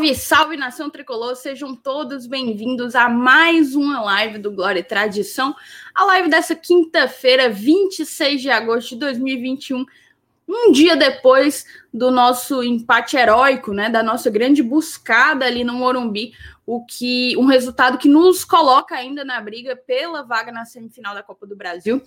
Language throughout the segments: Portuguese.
Salve, salve nação tricolor, sejam todos bem-vindos a mais uma live do Glória e Tradição, a live dessa quinta-feira, 26 de agosto de 2021, um dia depois do nosso empate heróico, né, da nossa grande buscada ali no Morumbi, o que um resultado que nos coloca ainda na briga pela vaga na semifinal da Copa do Brasil.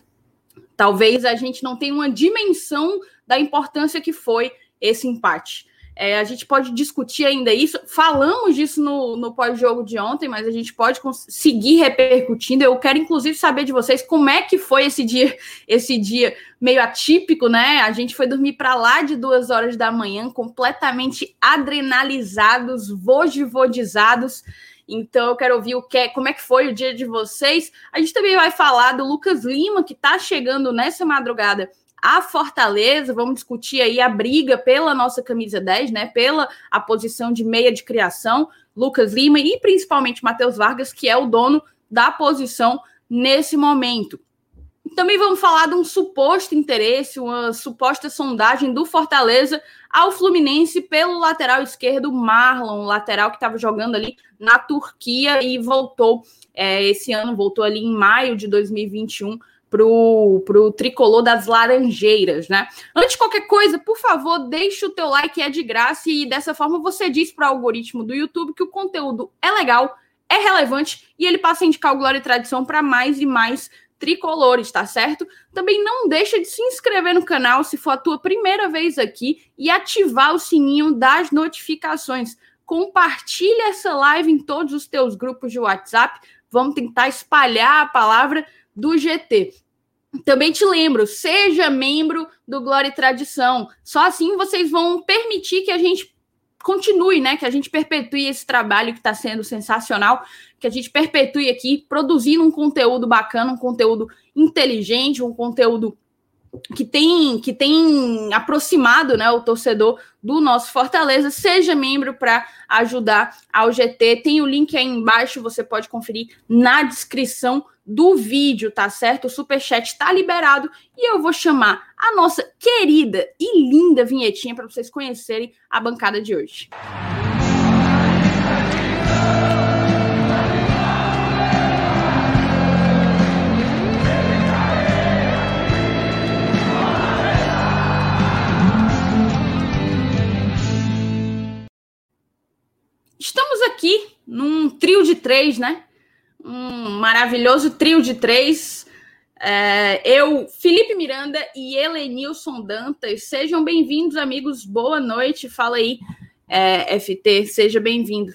Talvez a gente não tenha uma dimensão da importância que foi esse empate. É, a gente pode discutir ainda isso. Falamos disso no, no pós-jogo de ontem, mas a gente pode seguir repercutindo. Eu quero, inclusive, saber de vocês como é que foi esse dia, esse dia meio atípico, né? A gente foi dormir para lá de duas horas da manhã, completamente adrenalizados, vojivodizados. Então, eu quero ouvir o que, como é que foi o dia de vocês. A gente também vai falar do Lucas Lima, que está chegando nessa madrugada a Fortaleza, vamos discutir aí a briga pela nossa camisa 10, né? Pela a posição de meia de criação, Lucas Lima e principalmente Matheus Vargas, que é o dono da posição nesse momento. Também vamos falar de um suposto interesse, uma suposta sondagem do Fortaleza ao Fluminense pelo lateral esquerdo Marlon, lateral que estava jogando ali na Turquia e voltou é, esse ano, voltou ali em maio de 2021 pro, pro tricolor das Laranjeiras, né? Antes de qualquer coisa, por favor, deixe o teu like, é de graça, e dessa forma você diz para o algoritmo do YouTube que o conteúdo é legal, é relevante, e ele passa a indicar o Glória e Tradição para mais e mais tricolores, tá certo? Também não deixa de se inscrever no canal se for a tua primeira vez aqui e ativar o sininho das notificações. Compartilha essa live em todos os teus grupos de WhatsApp. Vamos tentar espalhar a palavra do GT. Também te lembro, seja membro do Glória e Tradição. Só assim vocês vão permitir que a gente continue, né? Que a gente perpetue esse trabalho que está sendo sensacional, que a gente perpetue aqui produzindo um conteúdo bacana, um conteúdo inteligente, um conteúdo que tem que tem aproximado né, o torcedor do nosso Fortaleza. Seja membro para ajudar ao GT. Tem o link aí embaixo, você pode conferir na descrição do vídeo, tá certo? O superchat está liberado e eu vou chamar a nossa querida e linda vinhetinha para vocês conhecerem a bancada de hoje. Estamos aqui num trio de três, né? Um maravilhoso trio de três. É, eu, Felipe Miranda e Helenilson Dantas. Sejam bem-vindos, amigos. Boa noite. Fala aí, é, FT. Seja bem-vindo.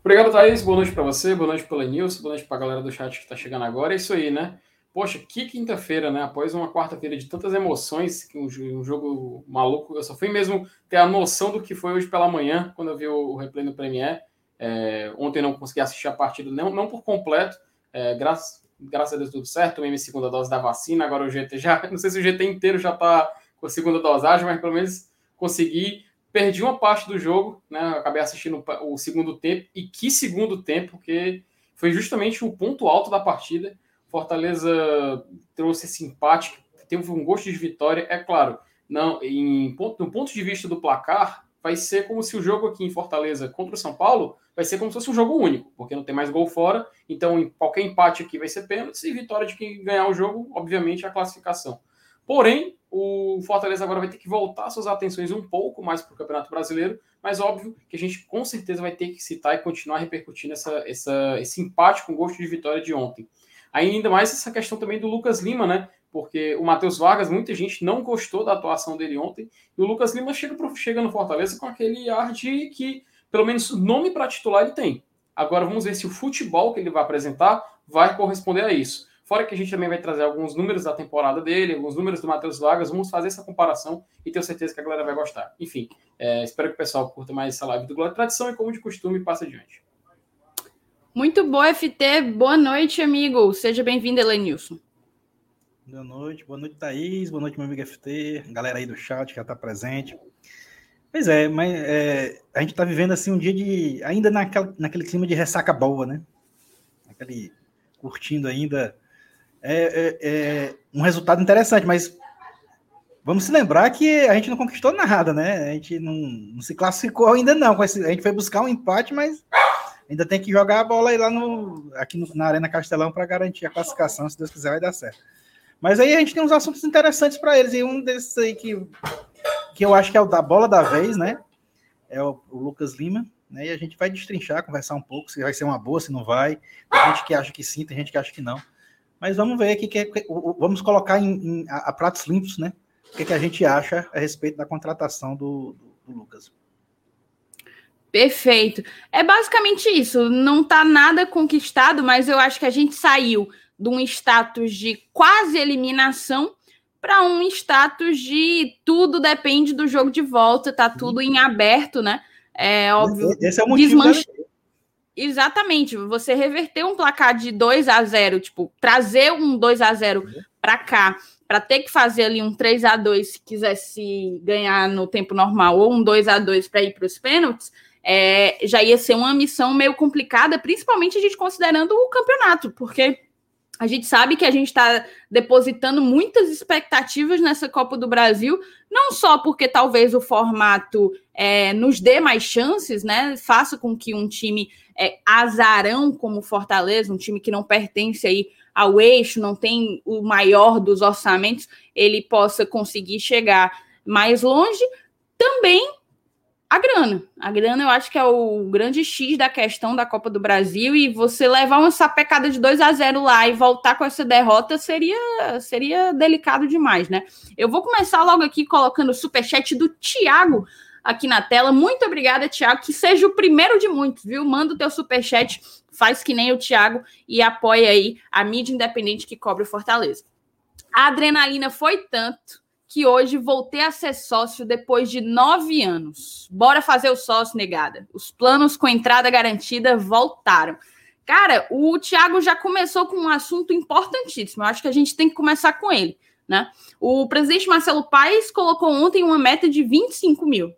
Obrigado, Thaís. Boa noite para você, boa noite para Helenilson, boa noite para a galera do chat que está chegando agora. É isso aí, né? Poxa, que quinta-feira, né? Após uma quarta-feira de tantas emoções, um, jogo maluco, eu só fui mesmo ter a noção do que foi hoje pela manhã, quando eu vi o, o replay no Premiere. É, ontem não consegui assistir a partida, não, não por completo, é, graças, graças a Deus tudo certo, tomei minha segunda dose da vacina, agora o GT já, não sei se o GT inteiro já está com a segunda dosagem, mas pelo menos consegui, perdi uma parte do jogo, né, acabei assistindo o segundo tempo, e que segundo tempo, porque foi justamente o ponto alto da partida, Fortaleza trouxe esse empate, teve um gosto de vitória, é claro, não, em, no ponto de vista do placar, vai ser como se o jogo aqui em Fortaleza contra o São Paulo vai ser como se fosse um jogo único, porque não tem mais gol fora, então qualquer empate aqui vai ser pênalti e vitória de quem ganhar o jogo, obviamente, a classificação. Porém, o Fortaleza agora vai ter que voltar suas atenções um pouco mais para o Campeonato Brasileiro, mas óbvio que a gente com certeza vai ter que citar e continuar repercutindo essa, essa, esse empate com gosto de vitória de ontem. Ainda mais essa questão também do Lucas Lima, né? porque o Matheus Vargas, muita gente não gostou da atuação dele ontem, e o Lucas Lima chega, pro, chega no Fortaleza com aquele ar de que, pelo menos, nome para titular ele tem. Agora vamos ver se o futebol que ele vai apresentar vai corresponder a isso. Fora que a gente também vai trazer alguns números da temporada dele, alguns números do Matheus Vargas, vamos fazer essa comparação e tenho certeza que a galera vai gostar. Enfim, é, espero que o pessoal curta mais essa live do Glória Tradição e, como de costume, passe adiante. Muito boa, FT. Boa noite, amigo. Seja bem-vindo, Elenilson. Boa noite, boa noite, Thaís, boa noite, meu amigo FT, galera aí do chat que já está presente. Pois é, mas é, a gente está vivendo assim um dia de. ainda naquela, naquele clima de ressaca boa, né? Aquele. curtindo ainda. É, é, é um resultado interessante, mas Vamos se lembrar que a gente não conquistou nada, né? A gente não, não se classificou ainda não. A gente foi buscar um empate, mas ainda tem que jogar a bola aí lá no, aqui no, na Arena Castelão para garantir a classificação. Se Deus quiser, vai dar certo. Mas aí a gente tem uns assuntos interessantes para eles. E um desses aí que, que eu acho que é o da bola da vez, né? É o, o Lucas Lima. Né? E a gente vai destrinchar, conversar um pouco, se vai ser uma boa, se não vai. Tem gente que acha que sim, tem gente que acha que não. Mas vamos ver aqui, que, que, vamos colocar em, em a, a pratos limpos, né? o que, que, a gente acha a respeito da contratação do, do, do Lucas. Perfeito. É basicamente isso. Não está nada conquistado, mas eu acho que a gente saiu de um status de quase eliminação para um status de tudo depende do jogo de volta, tá tudo em aberto, né? É óbvio. Esse é o motivo. Desmanche... Exatamente. Você reverter um placar de 2 a 0, tipo, trazer um 2 a 0 para cá para ter que fazer ali um 3 a 2 se quisesse ganhar no tempo normal, ou um 2 a 2 para ir para os pênaltis, é, já ia ser uma missão meio complicada, principalmente a gente considerando o campeonato, porque a gente sabe que a gente está depositando muitas expectativas nessa Copa do Brasil, não só porque talvez o formato é, nos dê mais chances, né? Faça com que um time é, azarão como Fortaleza, um time que não pertence aí ao eixo, não tem o maior dos orçamentos, ele possa conseguir chegar mais longe. Também a grana. A grana eu acho que é o grande X da questão da Copa do Brasil e você levar uma sapecada de 2 a 0 lá e voltar com essa derrota seria seria delicado demais, né? Eu vou começar logo aqui colocando o superchat do Thiago aqui na tela. Muito obrigada, Thiago, que seja o primeiro de muitos, viu? Manda o teu superchat faz que nem o Thiago e apoia aí a mídia independente que cobre o Fortaleza. A adrenalina foi tanto que hoje voltei a ser sócio depois de nove anos. Bora fazer o sócio, negada. Os planos com entrada garantida voltaram. Cara, o Thiago já começou com um assunto importantíssimo. Eu acho que a gente tem que começar com ele. Né? O presidente Marcelo Paes colocou ontem uma meta de 25 mil.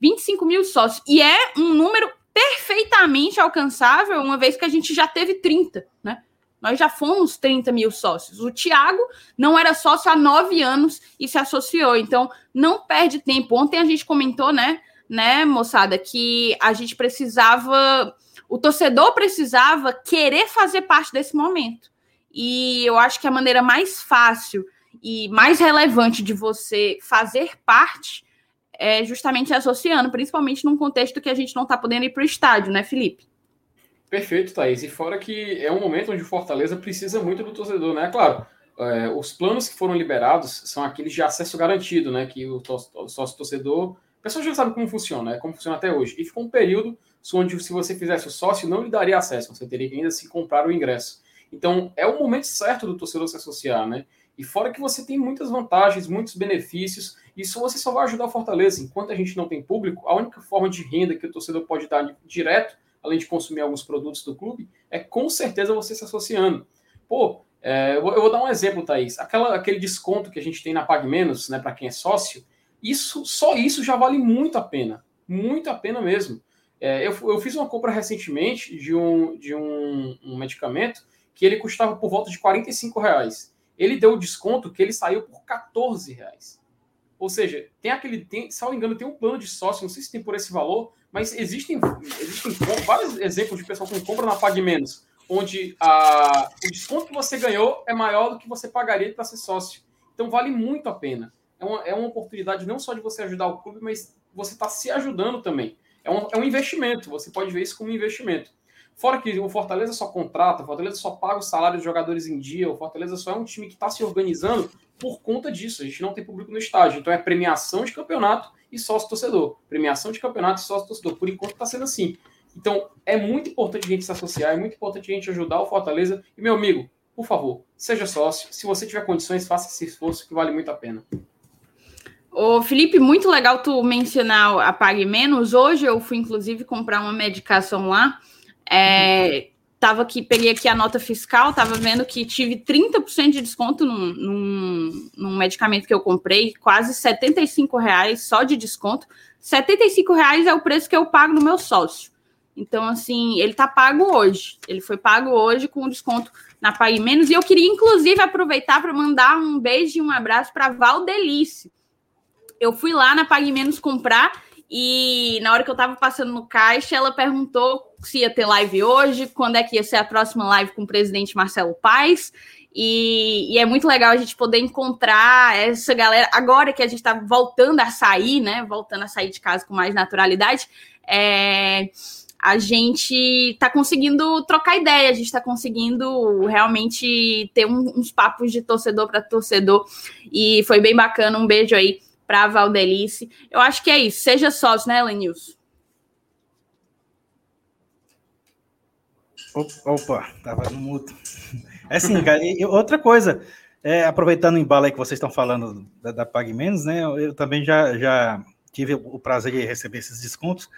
25 mil sócios. E é um número perfeitamente alcançável, uma vez que a gente já teve 30, né? Nós já fomos 30 mil sócios. O Tiago não era sócio há nove anos e se associou. Então, não perde tempo. Ontem a gente comentou, né, né, moçada, que a gente precisava, o torcedor precisava querer fazer parte desse momento. E eu acho que a maneira mais fácil e mais relevante de você fazer parte é justamente associando, principalmente num contexto que a gente não está podendo ir para o estádio, né, Felipe? Perfeito, Thaís. E fora que é um momento onde o Fortaleza precisa muito do torcedor, né? Claro, é, os planos que foram liberados são aqueles de acesso garantido, né? Que o, o sócio torcedor. O pessoal já sabe como funciona, né? Como funciona até hoje. E ficou um período onde, se você fizesse o sócio, não lhe daria acesso, você teria que ainda se comprar o ingresso. Então, é o momento certo do torcedor se associar, né? E fora que você tem muitas vantagens, muitos benefícios, isso você só vai ajudar o Fortaleza. Enquanto a gente não tem público, a única forma de renda que o torcedor pode dar direto, além de consumir alguns produtos do clube, é com certeza você se associando. Pô, é, eu, vou, eu, vou, dar um exemplo, Thaís. Aquela, aquele desconto que a gente tem na Pag Menos, né, para quem é sócio, isso só isso já vale muito a pena. Muito a pena mesmo. É, eu, eu, fiz uma compra recentemente de um, de um, um medicamento que ele custava por volta de 45 reais ele deu o desconto que ele saiu por 14 reais. Ou seja, tem aquele, tem, se não me engano, tem um plano de sócio, não sei se tem por esse valor, mas existem, existem vários exemplos de pessoal que compra na Pague Menos, onde a, o desconto que você ganhou é maior do que você pagaria para ser sócio. Então vale muito a pena. É uma, é uma oportunidade não só de você ajudar o clube, mas você está se ajudando também. É um, é um investimento, você pode ver isso como um investimento. Fora que o Fortaleza só contrata, o Fortaleza só paga o salário dos jogadores em dia, o Fortaleza só é um time que está se organizando por conta disso. A gente não tem público no estádio. Então é premiação de campeonato e sócio torcedor. Premiação de campeonato e sócio torcedor. Por enquanto está sendo assim. Então é muito importante a gente se associar, é muito importante a gente ajudar o Fortaleza. E meu amigo, por favor, seja sócio. Se você tiver condições, faça esse esforço que vale muito a pena. Ô, Felipe, muito legal tu mencionar a Pague Menos. Hoje eu fui, inclusive, comprar uma medicação lá. É, tava aqui, peguei aqui a nota fiscal, tava vendo que tive 30% de desconto num, num, num, medicamento que eu comprei, quase 75 reais só de desconto. 75 reais é o preço que eu pago no meu sócio. Então, assim, ele tá pago hoje. Ele foi pago hoje com desconto na Pague Menos. E eu queria, inclusive, aproveitar para mandar um beijo e um abraço para Valdelice, eu fui lá na Pague Menos comprar e na hora que eu tava passando no caixa, ela perguntou se ia ter live hoje, quando é que ia ser a próxima live com o presidente Marcelo Paes. E, e, é muito legal a gente poder encontrar essa galera agora que a gente está voltando a sair, né? Voltando a sair de casa com mais naturalidade. É, a gente está conseguindo trocar ideia, a gente está conseguindo realmente ter um, uns papos de torcedor para torcedor. E foi bem bacana. Um beijo aí para Valdelice. Eu acho que é isso. Seja sócio, né, Lenilson? Opa, tava no mudo. É assim, cara, e outra coisa, é, aproveitando o embalo aí que vocês estão falando da, da Menos, né? Eu também já, já tive o prazer de receber esses descontos.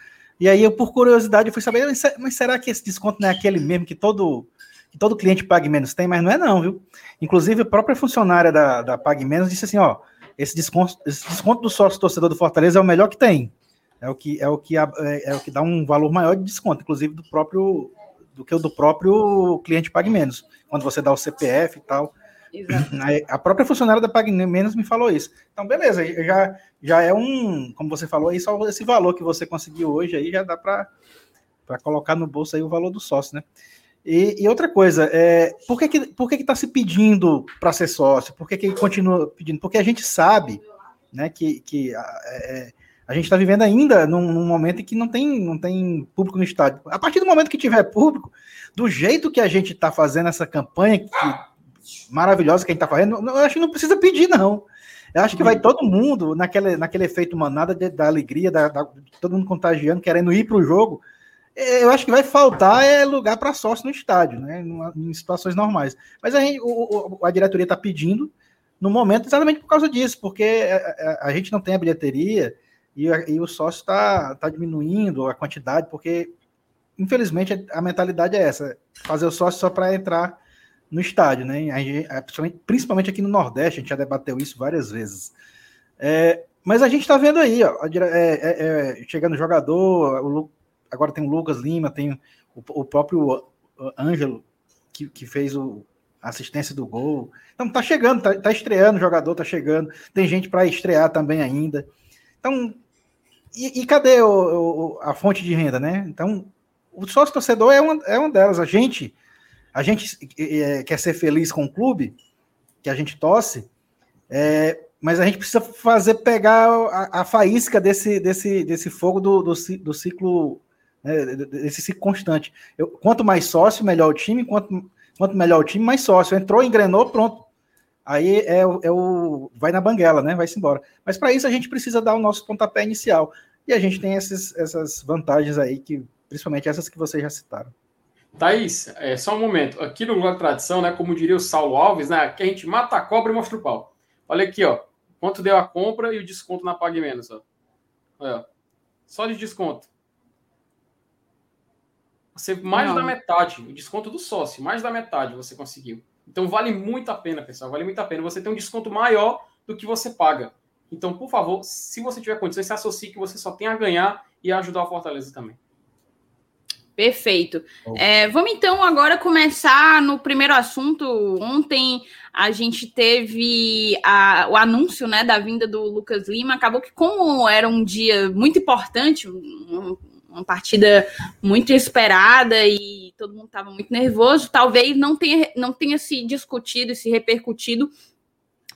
E aí, eu, por curiosidade, fui saber, mas será que esse desconto não é aquele mesmo que todo, que todo cliente Pag Menos tem? Mas não é, não, viu? Inclusive, a própria funcionária da, da Pag Menos disse assim: ó, esse desconto, esse desconto do sócio torcedor do Fortaleza é o melhor que tem. É o que, é o que, é, é o que dá um valor maior de desconto, inclusive do próprio do que o do próprio cliente Pague Menos, quando você dá o CPF e tal. Exato. A própria funcionária da Pague Menos me falou isso. Então, beleza, já, já é um, como você falou aí, só esse valor que você conseguiu hoje aí já dá para colocar no bolso aí o valor do sócio, né? E, e outra coisa, é, por que que, por que que tá se pedindo para ser sócio? Por que que continua pedindo? Porque a gente sabe, né, que, que é, a gente está vivendo ainda num, num, momento em que não tem, não tem público no estádio. A partir do momento que tiver público, do jeito que a gente está fazendo essa campanha que, maravilhosa que a gente está fazendo, eu acho que não precisa pedir, não. Eu acho que vai todo mundo naquele, naquele efeito manada de, da alegria, da, da, todo mundo contagiando, querendo ir para o jogo. Eu acho que vai faltar é lugar para sócio no estádio, né? Em situações normais. Mas a, gente, o, a diretoria está pedindo no momento exatamente por causa disso, porque a, a, a gente não tem a bilheteria e, e o sócio está tá diminuindo a quantidade, porque, infelizmente, a mentalidade é essa: fazer o sócio só para entrar no estádio, né? A principalmente, principalmente, aqui no Nordeste, a gente já debateu isso várias vezes. É, mas a gente está vendo aí, ó, é, é, é, chegando jogador, o, agora tem o Lucas Lima, tem o, o próprio Ângelo, que, que fez o, a assistência do gol. Então tá chegando, tá, tá estreando o jogador, tá chegando. Tem gente para estrear também ainda. Então e, e cadê o, o, a fonte de renda, né? Então, o sócio torcedor é uma, é uma delas. A gente, a gente é, quer ser feliz com o clube, que a gente torce, é, mas a gente precisa fazer pegar a, a faísca desse, desse, desse fogo do, do, do ciclo, né, desse ciclo constante. Eu, quanto mais sócio, melhor o time, quanto, quanto melhor o time, mais sócio. Entrou, engrenou, pronto aí é, é o vai na banguela, né? Vai-se embora. Mas para isso a gente precisa dar o nosso pontapé inicial. E a gente tem esses, essas vantagens aí, que principalmente essas que vocês já citaram. Thaís, é, só um momento. Aqui no Globo Tradição, né? Como diria o Saulo Alves, né? Que a gente mata a cobra e mostra o pau. Olha aqui, ó. Quanto deu a compra e o desconto na Pague Menos, ó. Olha, Só de desconto. Você, mais Não. da metade, o desconto do sócio, mais da metade você conseguiu. Então vale muito a pena, pessoal. Vale muito a pena. Você tem um desconto maior do que você paga. Então, por favor, se você tiver condições, se associe que você só tem a ganhar e a ajudar a Fortaleza também. Perfeito. É, vamos então agora começar no primeiro assunto. Ontem a gente teve a, o anúncio né, da vinda do Lucas Lima. Acabou que, como era um dia muito importante, um, uma partida muito esperada e todo mundo estava muito nervoso. Talvez não tenha, não tenha se discutido e se repercutido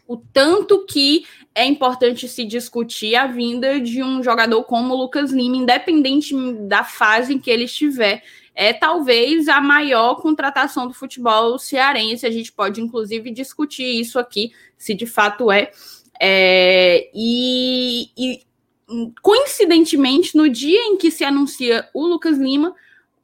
o tanto que é importante se discutir a vinda de um jogador como o Lucas Lima, independente da fase em que ele estiver. É talvez a maior contratação do futebol cearense. A gente pode, inclusive, discutir isso aqui, se de fato é. é e, e coincidentemente, no dia em que se anuncia o Lucas Lima,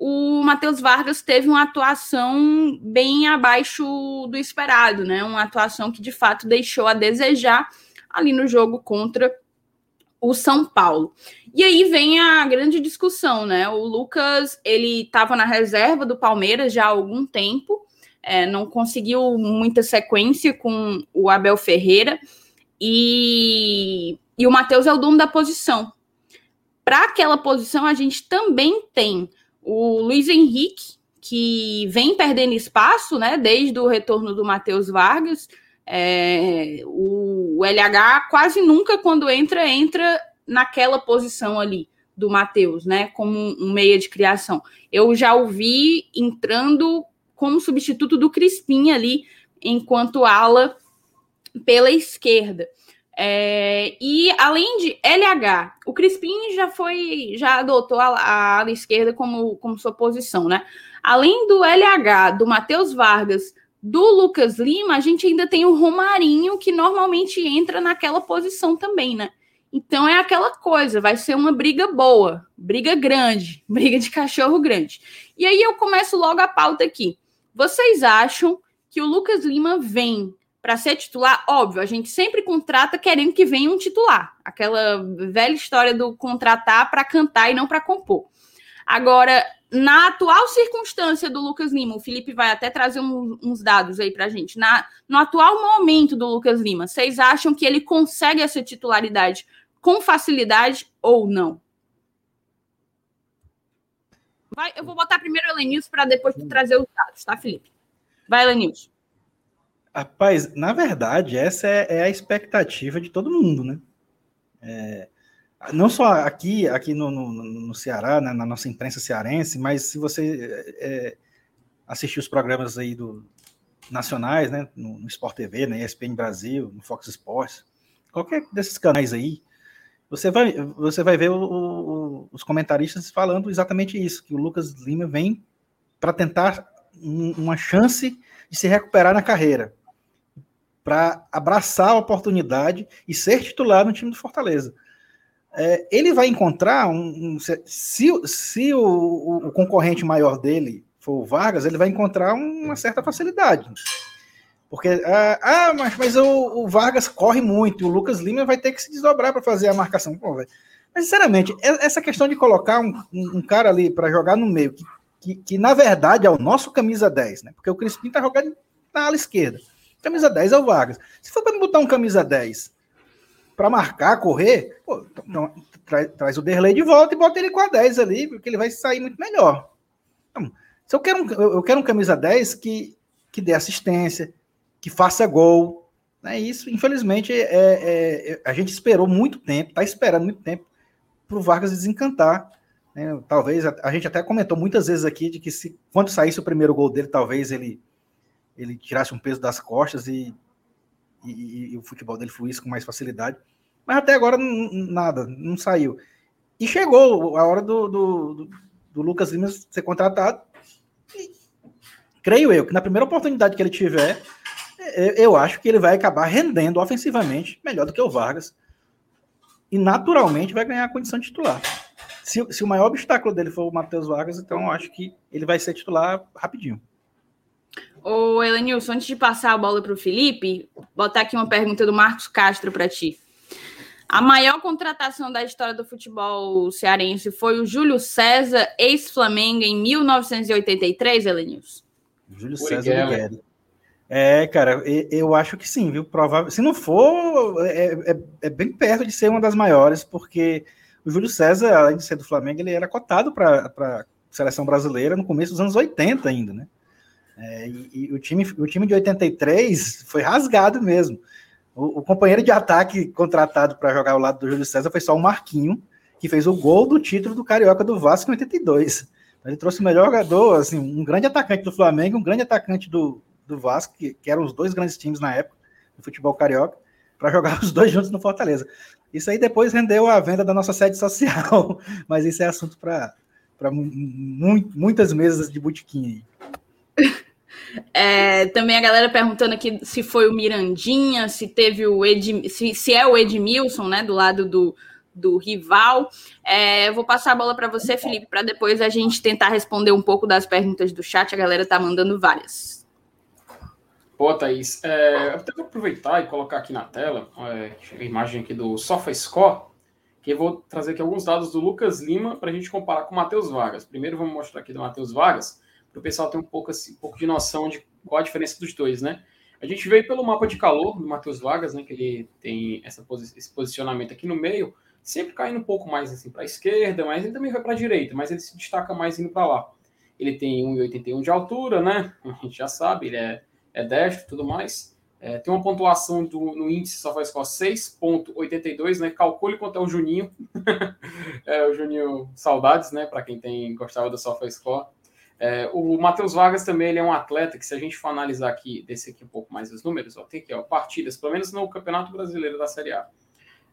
o Matheus Vargas teve uma atuação bem abaixo do esperado, né? Uma atuação que de fato deixou a desejar ali no jogo contra o São Paulo. E aí vem a grande discussão, né? O Lucas ele estava na reserva do Palmeiras já há algum tempo, é, não conseguiu muita sequência com o Abel Ferreira e e o Matheus é o dono da posição. Para aquela posição, a gente também tem o Luiz Henrique, que vem perdendo espaço, né, desde o retorno do Matheus Vargas. É, o, o LH quase nunca, quando entra, entra naquela posição ali do Matheus, né? Como um meia de criação. Eu já o vi entrando como substituto do Crispim ali, enquanto ala pela esquerda. É, e além de LH, o Crispim já foi, já adotou a, ala esquerda como, como sua posição, né? Além do LH, do Matheus Vargas, do Lucas Lima, a gente ainda tem o Romarinho, que normalmente entra naquela posição também, né? Então é aquela coisa, vai ser uma briga boa, briga grande, briga de cachorro grande. E aí eu começo logo a pauta aqui. Vocês acham que o Lucas Lima vem para ser titular, óbvio, a gente sempre contrata querendo que venha um titular. Aquela velha história do contratar para cantar e não para compor. Agora, na atual circunstância do Lucas Lima, o Felipe vai até trazer um, uns dados aí para a gente. Na, no atual momento do Lucas Lima, vocês acham que ele consegue essa titularidade com facilidade ou não? Vai, eu vou botar primeiro o Elenilson para depois trazer os dados, tá, Felipe? Vai, Elenilson. Rapaz, na verdade, essa é, é, a expectativa de todo mundo, né? É, não só aqui, aqui no, no, no Ceará, né, na nossa imprensa cearense, mas se você é, assistir os programas aí do nacionais, né, no, no Sport TV, na ESPN Brasil, no Fox Sports, qualquer desses canais aí, você vai, você vai ver o, o, os comentaristas falando exatamente isso, que o Lucas Lima vem para tentar um, uma chance de se recuperar na carreira para abraçar a oportunidade e ser titular no time do Fortaleza. É, ele vai encontrar um, um se, se o, o, concorrente maior dele for o Vargas, ele vai encontrar uma certa facilidade. Porque, ah, ah mas, mas o, o, Vargas corre muito, o Lucas Lima vai ter que se desdobrar para fazer a marcação. Pô, mas, sinceramente, essa questão de colocar um, um cara ali para jogar no meio, que, que, que, na verdade é o nosso camisa 10, né? Porque o Crispim tá jogando na ala esquerda. Camisa 10 é o Vargas. Se for para botar um camisa 10 para marcar, correr, pô, traz, traz, o Derlei de volta e bota ele com a 10 ali, porque ele vai sair muito melhor. Então, se eu quero um, eu quero um camisa 10 que, que dê assistência, que faça gol. Né? Isso, infelizmente, é, é, é a gente esperou muito tempo, está esperando muito tempo para o Vargas desencantar. Né? Talvez a, a, gente até comentou muitas vezes aqui de que se quando saísse o primeiro gol dele, talvez ele ele tirasse um peso das costas e, e, e o futebol dele fluísse com mais facilidade. Mas até agora nada, não saiu. E chegou a hora do, do, do, do Lucas Lima ser contratado. E, creio eu que na primeira oportunidade que ele tiver, eu acho que ele vai acabar rendendo ofensivamente melhor do que o Vargas. E naturalmente vai ganhar a condição de titular. Se, se o maior obstáculo dele for o Matheus Vargas, então eu acho que ele vai ser titular rapidinho. Ô, Elenilson, antes de passar a bola para o Felipe, botar aqui uma pergunta do Marcos Castro para ti. A maior contratação da história do futebol cearense foi o Júlio César, ex-Flamengo, em 1983, Elenilson? Júlio César Guerra. É, cara, eu acho que sim, viu? Provável. Se não for, é, é, é, bem perto de ser uma das maiores, porque o Júlio César, além de ser do Flamengo, ele era cotado para a seleção brasileira no começo dos anos 80 ainda, né? É, e, e, o, time, o time de 83 foi rasgado mesmo. O, o companheiro de ataque contratado para jogar ao lado do Júlio César foi só o Marquinho, que fez o gol do título do Carioca do Vasco em 82. Então, ele trouxe o melhor jogador, assim, um grande atacante do Flamengo, um grande atacante do, do Vasco, que, que eram os dois grandes times na época do futebol carioca, para jogar os dois juntos no Fortaleza. Isso aí depois rendeu a venda da nossa sede social, mas isso é assunto para muitas mesas de botequim aí. É, também a galera perguntando aqui se foi o Mirandinha, se teve o Ed, se, se é o Edmilson, né, do lado do, do rival. É, vou passar a bola para você, Felipe, para depois a gente tentar responder um pouco das perguntas do chat. A galera tá mandando várias. Pô, Thaís, é, eu até vou aproveitar e colocar aqui na tela é, a imagem aqui do SofaScore, que eu vou trazer aqui alguns dados do Lucas Lima para a gente comparar com o Matheus Vargas. Primeiro vamos mostrar aqui do Matheus Vargas para o pessoal ter um pouco, assim, um pouco de noção de qual a diferença dos dois, né? A gente veio pelo mapa de calor do Matheus Vargas, né? Que ele tem essa, esse posicionamento aqui no meio, sempre caindo um pouco mais assim para a esquerda, mas ele também vai para a direita, mas ele se destaca mais indo para lá. Ele tem 1,81 de altura, né? A gente já sabe, ele é, é destro e tudo mais. É, tem uma pontuação do, no índice SofaScore 6.82, né? Calcule quanto é o Juninho. é, o Juninho Saudades, né? Para quem tem gostava do SofaScore. É, o Matheus Vargas também ele é um atleta que, se a gente for analisar aqui, descer aqui um pouco mais os números, ó, tem aqui ó, partidas, pelo menos no Campeonato Brasileiro da Série A.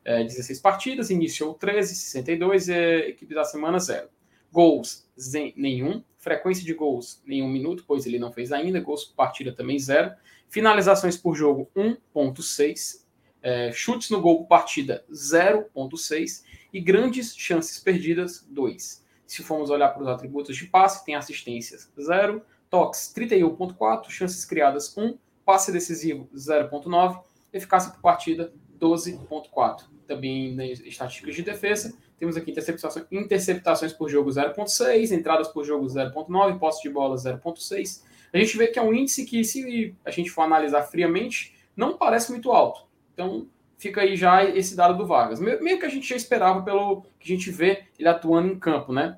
É, 16 partidas, iniciou 13, 62, é, equipe da semana 0. Gols, nenhum. Frequência de gols, nenhum minuto, pois ele não fez ainda. Gols por partida também zero. Finalizações por jogo, 1.6. É, chutes no gol por partida, 0.6. E grandes chances perdidas, 2. Se formos olhar para os atributos de passe, tem assistências, 0. Toques, 31.4. Chances criadas, 1. Passe decisivo, 0.9. Eficácia por partida, 12.4. Também nas estatísticas de defesa, temos aqui interceptações, interceptações por jogo 0.6, entradas por jogo 0.9, posse de bola 0.6. A gente vê que é um índice que, se a gente for analisar friamente, não parece muito alto. Então, fica aí já esse dado do Vargas. Meio que a gente já esperava pelo que a gente vê ele atuando em campo, né?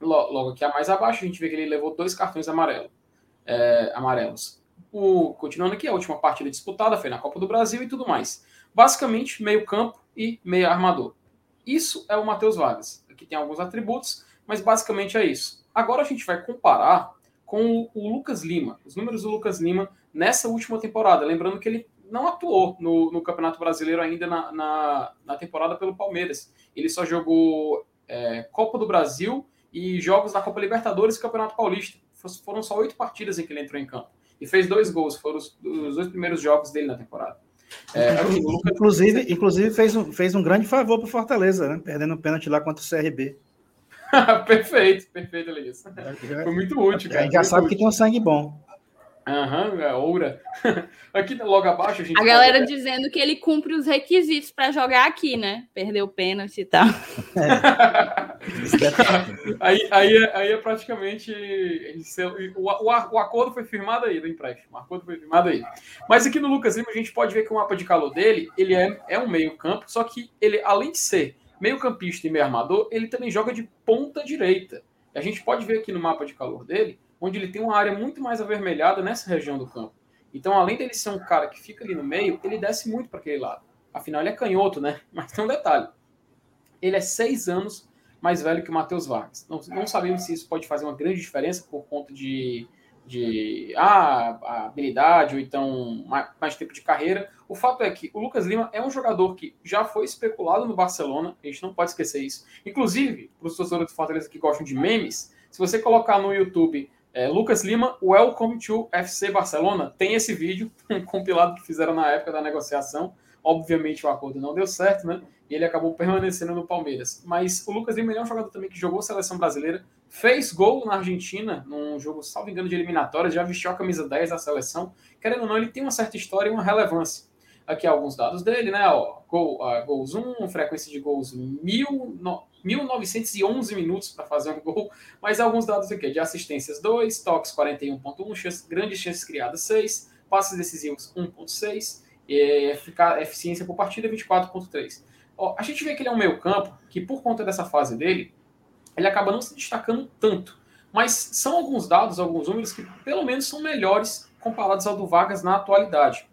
Logo aqui mais abaixo, a gente vê que ele levou dois cartões amarelo, é, amarelos. O, continuando aqui, a última partida disputada foi na Copa do Brasil e tudo mais. Basicamente, meio campo e meio armador. Isso é o Matheus Vargas. Aqui tem alguns atributos, mas basicamente é isso. Agora a gente vai comparar com o Lucas Lima, os números do Lucas Lima nessa última temporada. Lembrando que ele não atuou no, no Campeonato Brasileiro ainda na, na, na, temporada pelo Palmeiras. Ele só jogou é, Copa do Brasil e jogos da Copa Libertadores e Campeonato Paulista. Foram só oito partidas em que ele entrou em campo. E fez dois gols, foram os, os dois primeiros jogos dele na temporada. É, inclusive, inclusive fez, um, fez um grande favor para Fortaleza, né? Perdendo o pênalti lá contra o CRB. perfeito, perfeito, Elias. Foi muito útil, cara. A gente já sabe útil. que tem um sangue bom. Aham, uhum, é oura. aqui logo abaixo a gente. A galera pode... dizendo que ele cumpre os requisitos para jogar aqui, né? Perdeu o pênalti e tal. É. aí, aí, é, aí é praticamente. O, o, o, acordo foi firmado aí do empréstimo. O acordo foi firmado aí. Mas aqui no Lucas Lima a gente pode ver que o mapa de calor dele ele é, é um meio-campo, só que ele, além de ser meio-campista e meio armador, ele também joga de ponta direita. A gente pode ver aqui no mapa de calor dele onde ele tem uma área muito mais avermelhada nessa região do campo. Então, além dele ser um cara que fica ali no meio, ele desce muito para aquele lado. Afinal, ele é canhoto, né? Mas tem um detalhe. Ele é seis anos mais velho que o Matheus Vargas. Não, não sabemos se isso pode fazer uma grande diferença por conta de, de ah, habilidade ou então mais, mais, tempo de carreira. O fato é que o Lucas Lima é um jogador que já foi especulado no Barcelona, a gente não pode esquecer isso. Inclusive, para os torcedores do Fortaleza que gostam de memes, se você colocar no YouTube é, Lucas Lima, Welcome to FC Barcelona. Tem esse vídeo, um compilado que fizeram na época da negociação. Obviamente o acordo não deu certo, né? E ele acabou permanecendo no Palmeiras. Mas o Lucas Lima é um jogador também que jogou seleção brasileira, fez gol na Argentina, num jogo, salvo engano, de eliminatória, já vestiu a camisa 10 da seleção. Querendo ou não, ele tem uma certa história e uma relevância. Aqui alguns dados dele, né? Ó, gol, uh, gols 1, frequência de gols mil, 1911 minutos para fazer um gol, mas alguns dados aqui, de assistências 2, toques 41.1, chance, grandes chances criadas 6, passes decisivos 1.6, e eficiência por partida 24.3. A gente vê que ele é um meio campo que, por conta dessa fase dele, ele acaba não se destacando tanto. Mas são alguns dados, alguns números que pelo menos são melhores comparados ao do Vargas na atualidade.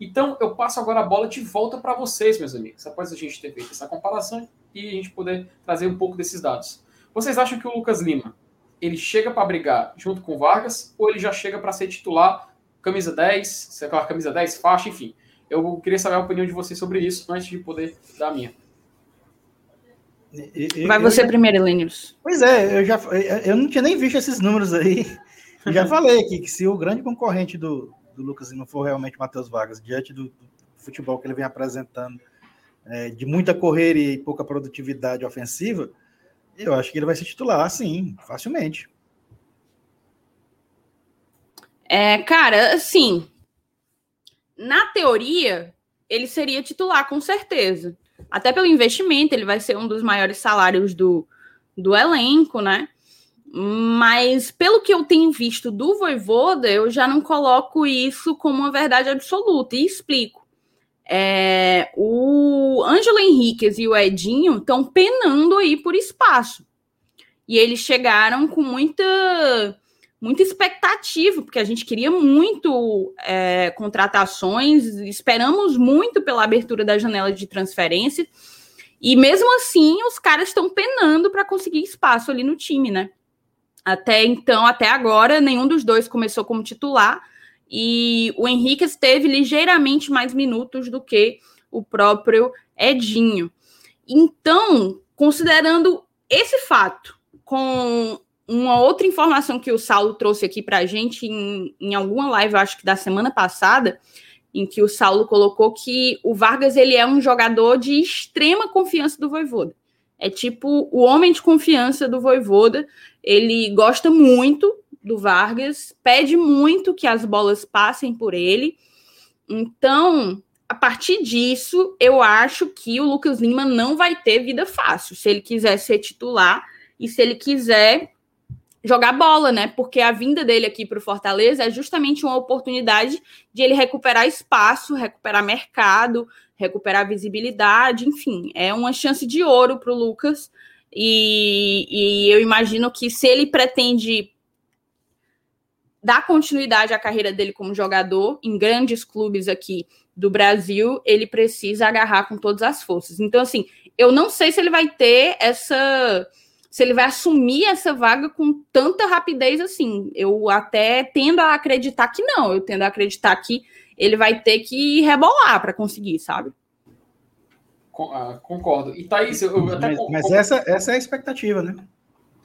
Então, eu passo agora a bola de volta para vocês, meus amigos, após a gente ter feito essa comparação e a gente poder trazer um pouco desses dados. Vocês acham que o Lucas Lima ele chega para brigar junto com o Vargas ou ele já chega para ser titular, camisa 10, sei lá, camisa 10, faixa, enfim. Eu queria saber a opinião de vocês sobre isso antes de poder dar a minha. Vai você já... primeiro, Elenius. Pois é, eu já eu não tinha nem visto esses números aí. já falei aqui que se o grande concorrente do, do Lucas Lima for realmente Matheus Vargas, diante do, do futebol que ele vem apresentando é, de muita correria e pouca produtividade ofensiva, eu acho que ele vai se titular, sim, facilmente. É, cara, assim, na teoria, ele seria titular, com certeza. Até pelo investimento, ele vai ser um dos maiores salários do, do elenco, né? Mas pelo que eu tenho visto do Voivoda, eu já não coloco isso como uma verdade absoluta e explico. É, o Ângelo Henriquez e o Edinho estão penando aí por espaço. E eles chegaram com muita muita expectativa, porque a gente queria muito é, contratações, esperamos muito pela abertura da janela de transferência, e mesmo assim os caras estão penando para conseguir espaço ali no time, né? Até então, até agora, nenhum dos dois começou como titular, e o Henrique teve ligeiramente mais minutos do que o próprio Edinho. Então, considerando esse fato, com uma outra informação que o Saulo trouxe aqui para a gente em, em alguma live, acho que da semana passada, em que o Saulo colocou que o Vargas ele é um jogador de extrema confiança do Voivoda. É tipo o homem de confiança do Voivoda. Ele gosta muito do Vargas, pede muito que as bolas passem por ele. Então, a partir disso, eu acho que o Lucas Lima não vai ter vida fácil se ele quiser ser titular e se ele quiser jogar bola, né? Porque a vinda dele aqui para o Fortaleza é justamente uma oportunidade de ele recuperar espaço, recuperar mercado, recuperar visibilidade, enfim, é uma chance de ouro para o Lucas. E, e eu imagino que se ele pretende dar continuidade à carreira dele como jogador em grandes clubes aqui do Brasil, ele precisa agarrar com todas as forças. Então, assim, eu não sei se ele vai ter essa se ele vai assumir essa vaga com tanta rapidez assim. Eu até tendo a acreditar que não, eu tendo a acreditar que ele vai ter que rebolar para conseguir, sabe? Ah, concordo. E Thaís, eu, até. Mas, mas, essa, essa é a expectativa, né?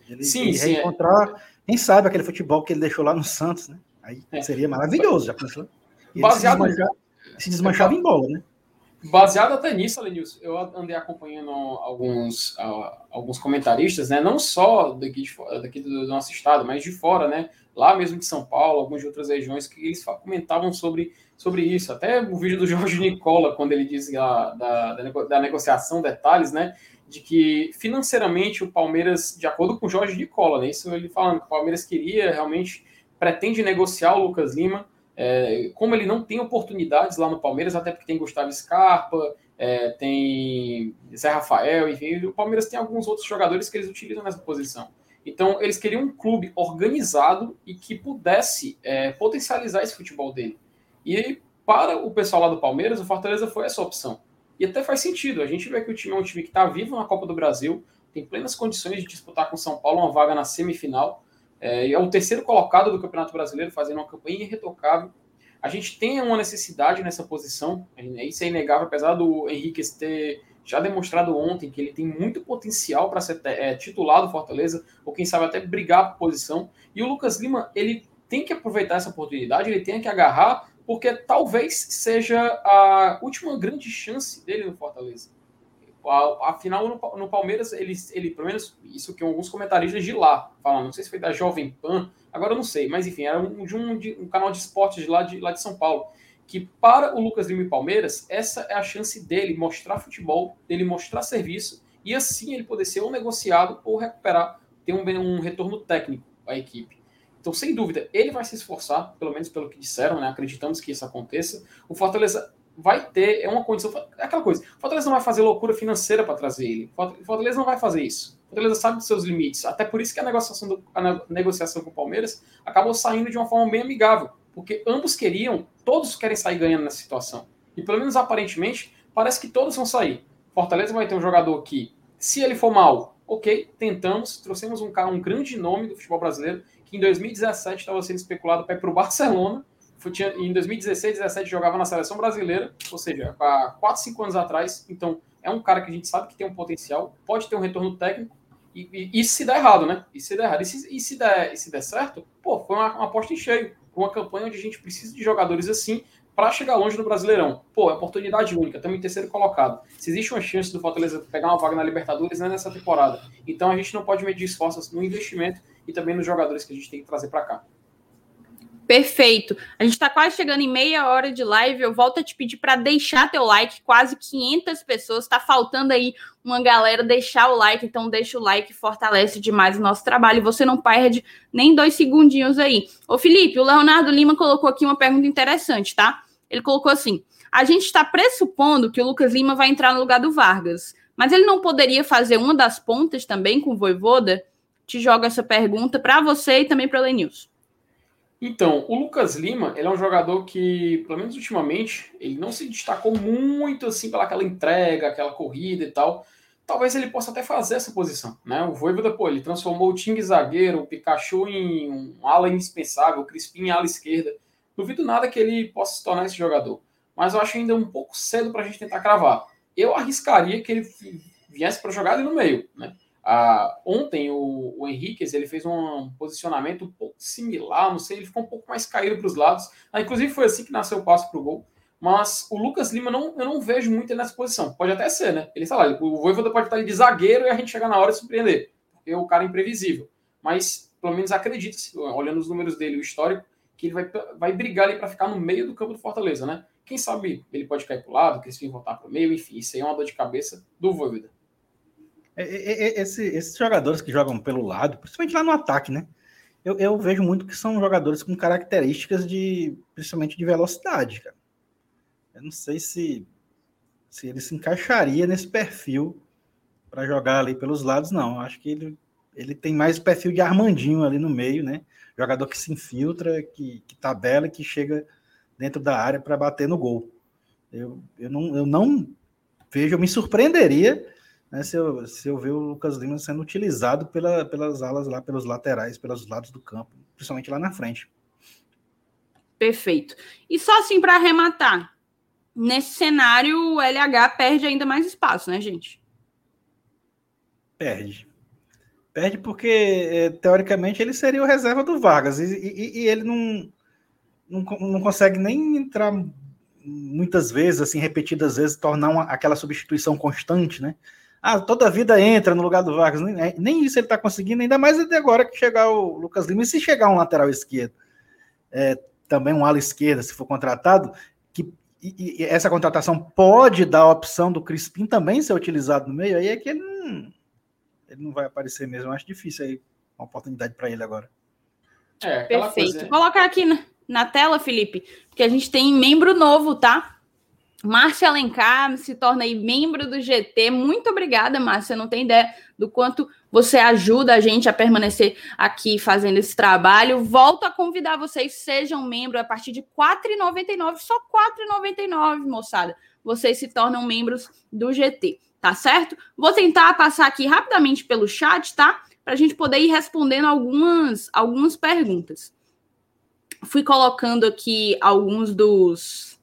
Ele, sim, ele sim. É. Reencontrar, é. quem sabe, aquele futebol que ele deixou lá no Santos, né? Aí é. seria maravilhoso, já pensou? Baseado se desmanchava, se desmanchava em bola, né? Baseado até nisso, Alenilson, eu andei acompanhando alguns, uh, alguns comentaristas, né? Não só daqui, de, daqui do nosso estado, mas de fora, né? Lá mesmo de São Paulo, algumas de outras regiões, que eles comentavam sobre, sobre isso. Até o vídeo do Jorge Nicola, quando ele diz da, da, da negociação, detalhes, né? De que financeiramente o Palmeiras, de acordo com o Jorge Nicola, né? Isso ele falando que o Palmeiras queria realmente, pretende negociar o Lucas Lima é, como ele não tem oportunidades lá no Palmeiras, até porque tem Gustavo Scarpa, é, tem Zé Rafael, enfim, o Palmeiras tem alguns outros jogadores que eles utilizam nessa posição. Então, eles queriam um clube organizado e que pudesse é, potencializar esse futebol dele. E para o pessoal lá do Palmeiras, o Fortaleza foi essa opção. E até faz sentido. A gente vê que o time é um time que está vivo na Copa do Brasil, tem plenas condições de disputar com o São Paulo uma vaga na semifinal. É, é o terceiro colocado do Campeonato Brasileiro, fazendo uma campanha irretocável. A gente tem uma necessidade nessa posição, isso é inegável, apesar do Henrique ter já demonstrado ontem que ele tem muito potencial para ser é, titular do Fortaleza, ou quem sabe até brigar por posição. E o Lucas Lima, ele tem que aproveitar essa oportunidade, ele tem que agarrar, porque talvez seja a última grande chance dele no Fortaleza. Afinal, no, no Palmeiras, ele, ele, pelo menos, isso que alguns comentaristas de lá falam, não sei se foi da Jovem Pan, agora eu não sei, mas enfim, era um, de um, de um canal de esportes de lá, de lá de São Paulo, que para o Lucas Lima e Palmeiras, essa é a chance dele mostrar futebol, dele mostrar serviço, e assim ele poder ser ou negociado ou recuperar, ter um, um retorno técnico à equipe. Então, sem dúvida, ele vai se esforçar, pelo menos pelo que disseram, né? acreditamos que isso aconteça. O Fortaleza vai ter, é uma condição, é aquela coisa, Fortaleza não vai fazer loucura financeira para trazer ele, Fortaleza não vai fazer isso, Fortaleza sabe dos seus limites, até por isso que a negociação, do, a negociação com o Palmeiras acabou saindo de uma forma bem amigável, porque ambos queriam, todos querem sair ganhando nessa situação, e pelo menos aparentemente, parece que todos vão sair, Fortaleza vai ter um jogador que, se ele for mal, ok, tentamos, trouxemos um cara, um grande nome do futebol brasileiro, que em 2017 estava sendo especulado para ir para o Barcelona, em 2016, 2017 jogava na seleção brasileira, ou seja, há 4, 5 anos atrás. Então, é um cara que a gente sabe que tem um potencial, pode ter um retorno técnico, e, e, e se der errado, né? E se der errado. E se, e se, der, e se der certo, pô, foi uma, uma aposta em cheio. Uma campanha onde a gente precisa de jogadores assim para chegar longe no Brasileirão. Pô, é oportunidade única, estamos em terceiro colocado. Se existe uma chance do Fortaleza pegar uma vaga na Libertadores, não é nessa temporada. Então a gente não pode medir esforços no investimento e também nos jogadores que a gente tem que trazer para cá. Perfeito. A gente está quase chegando em meia hora de live. Eu volto a te pedir para deixar teu like. Quase 500 pessoas. Está faltando aí uma galera deixar o like. Então deixa o like, fortalece demais o nosso trabalho. Você não perde nem dois segundinhos aí. Ô Felipe, o Leonardo Lima colocou aqui uma pergunta interessante, tá? Ele colocou assim: a gente está pressupondo que o Lucas Lima vai entrar no lugar do Vargas, mas ele não poderia fazer uma das pontas também com o Voivoda? Te jogo essa pergunta para você e também para o Lenilson. Então, o Lucas Lima, ele é um jogador que, pelo menos ultimamente, ele não se destacou muito assim pelaquela entrega, aquela corrida e tal. Talvez ele possa até fazer essa posição, né? O Voivoda, pô, ele transformou o Ting zagueiro, o Pikachu em um ala indispensável, o Crispim em ala esquerda. Duvido nada que ele possa se tornar esse jogador. Mas eu acho ainda um pouco cedo para a gente tentar cravar. Eu arriscaria que ele viesse para jogar ali no meio, né? Ah, ontem o, o Henriquez ele fez um posicionamento um pouco similar, não sei, ele ficou um pouco mais caído para os lados. Ah, inclusive foi assim que nasceu o passo para o gol. Mas o Lucas Lima não, eu não vejo muito ele nessa posição. Pode até ser, né? Ele está lá, o Voivoda pode estar ali de zagueiro e a gente chegar na hora de surpreender, porque o cara é imprevisível. Mas pelo menos acredita, olhando os números dele, o histórico, que ele vai, vai brigar ali para ficar no meio do campo do Fortaleza, né? Quem sabe ele pode cair para o lado, que eles voltar para o meio, enfim, isso aí é uma dor de cabeça do Voivoda. É, é, é, esse, esses jogadores que jogam pelo lado, principalmente lá no ataque, né? Eu, eu, vejo muito que são jogadores com características de, principalmente de velocidade, cara. Eu não sei se, se ele se encaixaria nesse perfil para jogar ali pelos lados, não. Acho que ele, ele tem mais perfil de Armandinho ali no meio, né? Jogador que se infiltra, que, que tabela, que chega dentro da área para bater no gol. Eu, eu, não, eu não vejo, eu me surpreenderia né, se, eu, se eu ver o Lucas Lima sendo utilizado pela, pelas alas lá, pelos laterais, pelos lados do campo, principalmente lá na frente. Perfeito. E só assim para arrematar, nesse cenário o LH perde ainda mais espaço, né, gente? Perde. Perde porque, é, teoricamente, ele seria o reserva do Vargas e, e, e ele não, não, não consegue nem entrar muitas vezes, assim, repetidas vezes, tornar uma, aquela substituição constante, né? Ah, toda a vida entra no lugar do Vargas. Nem, é, nem isso ele está conseguindo, ainda mais até agora que chegar o Lucas Lima. E se chegar um lateral esquerdo, é, também um ala esquerda, se for contratado, que e, e essa contratação pode dar a opção do Crispim também ser utilizado no meio, aí é que ele não, ele não vai aparecer mesmo. Eu acho difícil aí uma oportunidade para ele agora. É, Perfeito. Coisa... Colocar aqui na, na tela, Felipe, porque a gente tem membro novo, tá? Márcia Alencar se torna aí membro do GT. Muito obrigada, Márcia. Não tem ideia do quanto você ajuda a gente a permanecer aqui fazendo esse trabalho. Volto a convidar vocês, sejam membro a partir de R$ 4,99, só R$ 4,99, moçada. Vocês se tornam membros do GT, tá certo? Vou tentar passar aqui rapidamente pelo chat, tá? Para a gente poder ir respondendo algumas, algumas perguntas. Fui colocando aqui alguns dos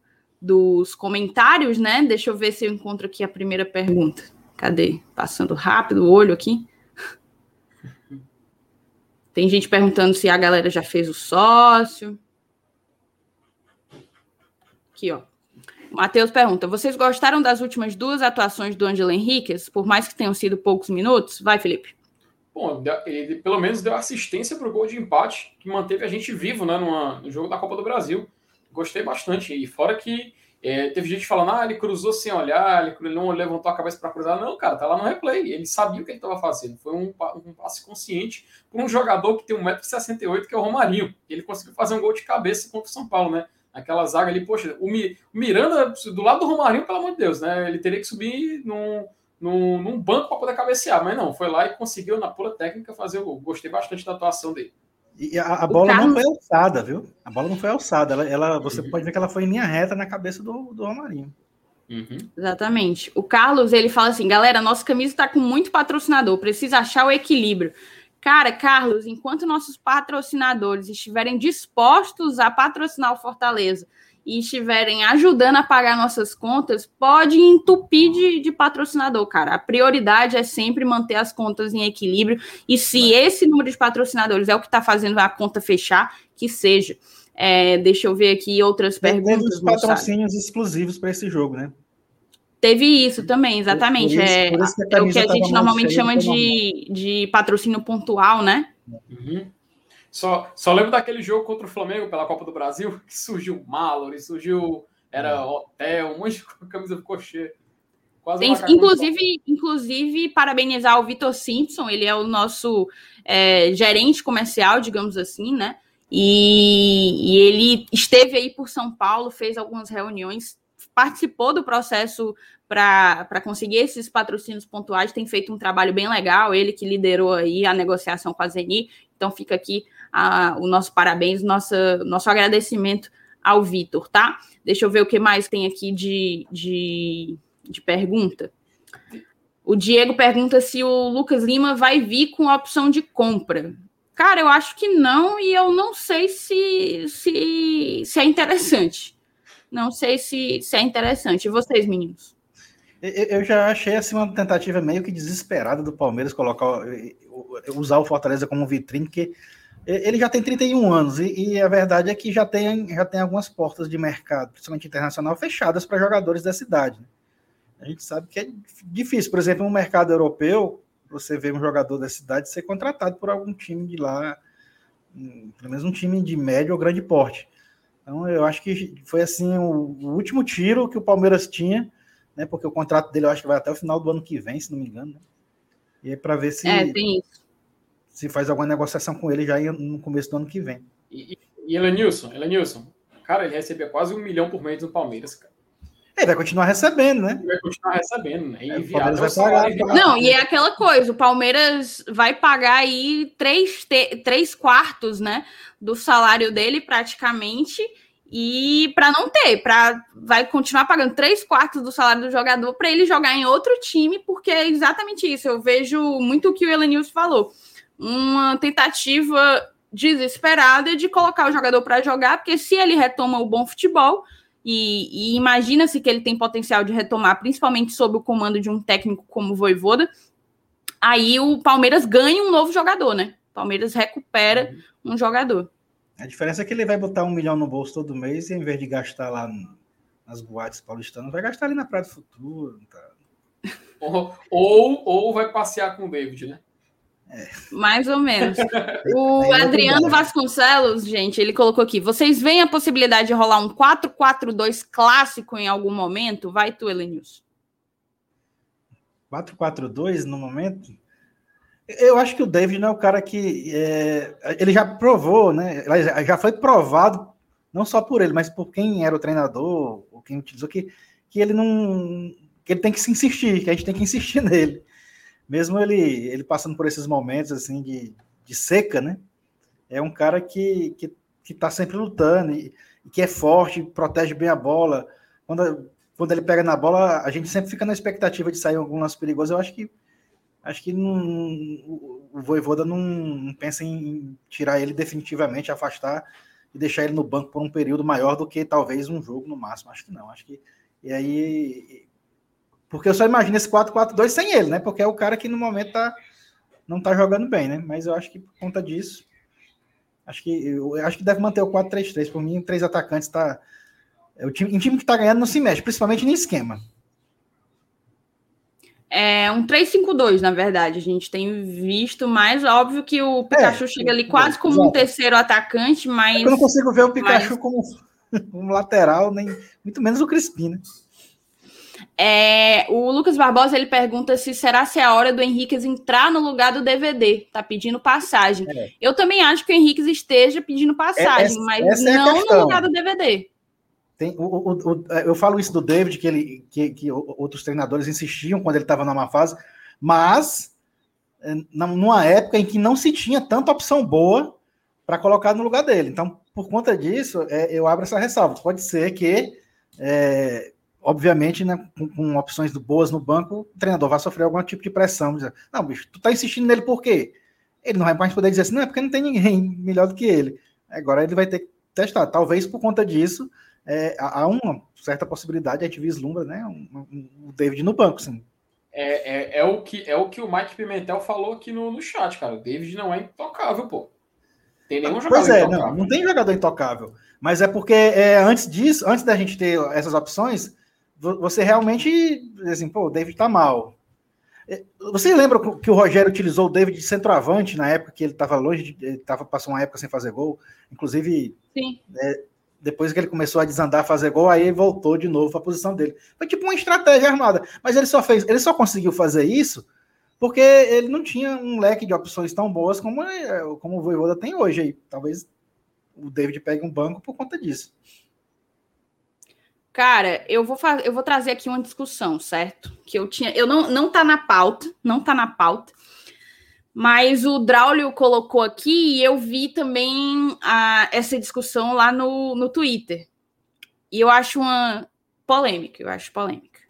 dos comentários, né? Deixa eu ver se eu encontro aqui a primeira pergunta. Cadê? Passando rápido o olho aqui. Tem gente perguntando se a galera já fez o sócio. Aqui, ó. Matheus pergunta: vocês gostaram das últimas duas atuações do Angelo Henriquez, por mais que tenham sido poucos minutos? Vai, Felipe. Bom, ele pelo menos deu assistência para o gol de empate, que manteve a gente vivo né, numa, no jogo da Copa do Brasil gostei bastante. E fora que é, teve gente falando, ah, ele cruzou sem olhar, ele não levantou a cabeça para cruzar. Não, cara, tá lá no replay. Ele sabia o que ele estava fazendo. Foi um, um passe consciente por um jogador que tem 1,68m, que é o Romarinho. Ele conseguiu fazer um gol de cabeça contra o São Paulo, né? Aquela zaga ali, poxa, o, Miranda, do lado do Romarinho, pelo amor de Deus, né? Ele teria que subir num, num, num banco para poder cabecear, mas não, foi lá e conseguiu, na pura técnica, fazer o gol. Gostei bastante da atuação dele. E a, a bola Carlos... não foi alçada, viu? A bola não foi alçada. Ela, ela você uhum. pode ver que ela foi em linha reta na cabeça do, do Romarinho. Uhum. Exatamente. O Carlos, ele fala assim, galera, nossa camisa está com muito patrocinador, precisa achar o equilíbrio. Cara, Carlos, enquanto nossos patrocinadores estiverem dispostos a patrocinar o Fortaleza e estiverem ajudando a pagar nossas contas, pode entupir de, de, patrocinador, cara. A prioridade é sempre manter as contas em equilíbrio. E se esse número de patrocinadores é o que está fazendo a conta fechar, que seja. É, deixa eu ver aqui outras perguntas. Teve os patrocínios exclusivos para esse jogo, né? Teve isso também, exatamente. Por, por isso, é, por é o que a gente normalmente chama de, de patrocínio pontual, né? Uhum. Só, só lembro daquele jogo contra o Flamengo pela Copa do Brasil, que surgiu Mallory, surgiu. Era é. hotel, um monte de camisa do cochê. Tem, inclusive, inclusive, parabenizar o Vitor Simpson, ele é o nosso é, gerente comercial, digamos assim, né? E, e, ele esteve aí por São Paulo, fez algumas reuniões, participou do processo para conseguir esses patrocínios pontuais, tem feito um trabalho bem legal, ele que liderou aí a negociação com a Zeni, então fica aqui a, o nosso parabéns, nossa, nosso agradecimento ao Vitor, tá? Deixa eu ver o que mais tem aqui de, de, de pergunta. O Diego pergunta se o Lucas Lima vai vir com a opção de compra. Cara, eu acho que não, e eu não sei se, se, se é interessante. Não sei se, se é interessante. E vocês, meninos? Eu já achei assim uma tentativa meio que desesperada do Palmeiras colocar usar o Fortaleza como vitrine, porque ele já tem 31 anos e, e, a verdade é que já tem, já tem algumas portas de mercado, principalmente internacional, fechadas para jogadores da cidade. Né? A gente sabe que é difícil, por exemplo, no mercado europeu, você vê um jogador da cidade ser contratado por algum time de lá, pelo menos um time de médio ou grande porte. Então, eu acho que foi assim o último tiro que o Palmeiras tinha né? Porque o contrato dele eu acho que vai até o final do ano que vem, se não me engano. Né? E é para ver se, é, se faz alguma negociação com ele já no começo do ano que vem. E, e Elenilson, Elenilson, cara, ele recebia quase um milhão por mês no Palmeiras, cara. Ele vai continuar recebendo, né? Ele vai continuar recebendo, né? E é, vai pagar, Não, e é aquela coisa, o Palmeiras vai pagar aí três, te... três quartos, né, do salário dele praticamente, e para não ter, para vai continuar pagando três quartos do salário do jogador para ele jogar em outro time, porque é exatamente isso. Eu vejo muito o que o Elenilson falou. Uma tentativa desesperada de colocar o jogador para jogar, porque se ele retoma o bom futebol, e, e imagina-se que ele tem potencial de retomar, principalmente sob o comando de um técnico como o Voivoda, aí o Palmeiras ganha um novo jogador, né? O Palmeiras recupera uhum. um jogador. A diferença é que ele vai botar um milhão no bolso todo mês e, em vez de gastar lá nas boates paulistanas, vai gastar ali na Praia do Futuro. Tá? Ou, ou, ou vai passear com o David, né? É. Mais ou menos. O é Adriano Vasconcelos, gente, ele colocou aqui: vocês veem a possibilidade de rolar um 4-4-2 clássico em algum momento? Vai tu, Elenius. 4-4-2 no momento? Eu acho que o David não é o cara que. É, ele já provou, né? Já foi provado, não só por ele, mas por quem era o treinador, ou quem utilizou, que, que ele não. que ele tem que se insistir, que a gente tem que insistir nele. Mesmo ele, ele passando por esses momentos assim de, de seca, né? É um cara que, que, que tá sempre lutando e, que é forte, protege bem a bola. Quando, quando ele pega na bola, a gente sempre fica na expectativa de sair algum lance perigoso. Eu acho que acho que não, o Voivoda não, pensa em tirar ele definitivamente, afastar e deixar ele no banco por um período maior do que talvez um jogo no máximo. Acho que não. Acho que. E aí. Porque eu só imagino esse 4-4-2 sem ele, né? Porque é o cara que no momento tá, não tá jogando bem, né? Mas eu acho que por conta disso. Acho que, eu acho que deve manter o 4-3-3. Por mim, três atacantes tá. É o time, um time que tá ganhando não se mexe, principalmente no esquema. É um 3-5-2, na verdade. A gente tem visto mais óbvio que o Pikachu é, chega ali quase como exato. um terceiro atacante, mas. É eu não consigo ver o Pikachu mas... como um lateral, nem muito menos o Crispim, né? É, o Lucas Barbosa ele pergunta se será se é a hora do Henrique entrar no lugar do DVD, tá pedindo passagem. É. Eu também acho que o Henrique esteja pedindo passagem, essa, mas essa é não no lugar do DVD. Tem, o, o, o, é, eu falo isso do David, que, ele, que, que outros treinadores insistiam quando ele estava numa fase, mas é, numa época em que não se tinha tanta opção boa para colocar no lugar dele. Então, por conta disso, é, eu abro essa ressalva. Pode ser que, é, obviamente, né, com, com, opções boas no banco, o treinador vai sofrer algum tipo de pressão. Dizer, não, bicho, tu tá insistindo nele por quê? Ele não vai mais poder dizer assim, não, é porque não tem ninguém melhor do que ele. Agora ele vai ter que testar. Talvez por conta disso é, há uma certa possibilidade, a gente vislumbra, né? Um, um, o David no banco, sim. É, é, é, o que, é o que o Mike Pimentel falou aqui no, no chat, cara. O David não é intocável, pô. Tem nenhum jogador pois é, intocável. Não, não tem jogador intocável. Mas é porque é, antes disso, antes da gente ter essas opções, você realmente, assim, pô, o David tá mal. É, você lembra que o Rogério utilizou o David de centroavante na época que ele estava longe, de, ele tava, passou uma época sem fazer gol? Inclusive, Sim. É, depois que ele começou a desandar, fazer gol, aí ele voltou de novo para a posição dele. Foi tipo uma estratégia armada. Mas ele só fez, ele só conseguiu fazer isso porque ele não tinha um leque de opções tão boas como, é, como o Voivoda tem hoje. Aí, talvez o David pegue um banco por conta disso. Cara, eu vou eu vou trazer aqui uma discussão, certo? Que eu tinha, eu não não tá na pauta, não tá na pauta, Mas o Draulio colocou aqui e eu vi também a, essa discussão lá no, no Twitter. E eu acho uma polêmica, eu acho polêmica.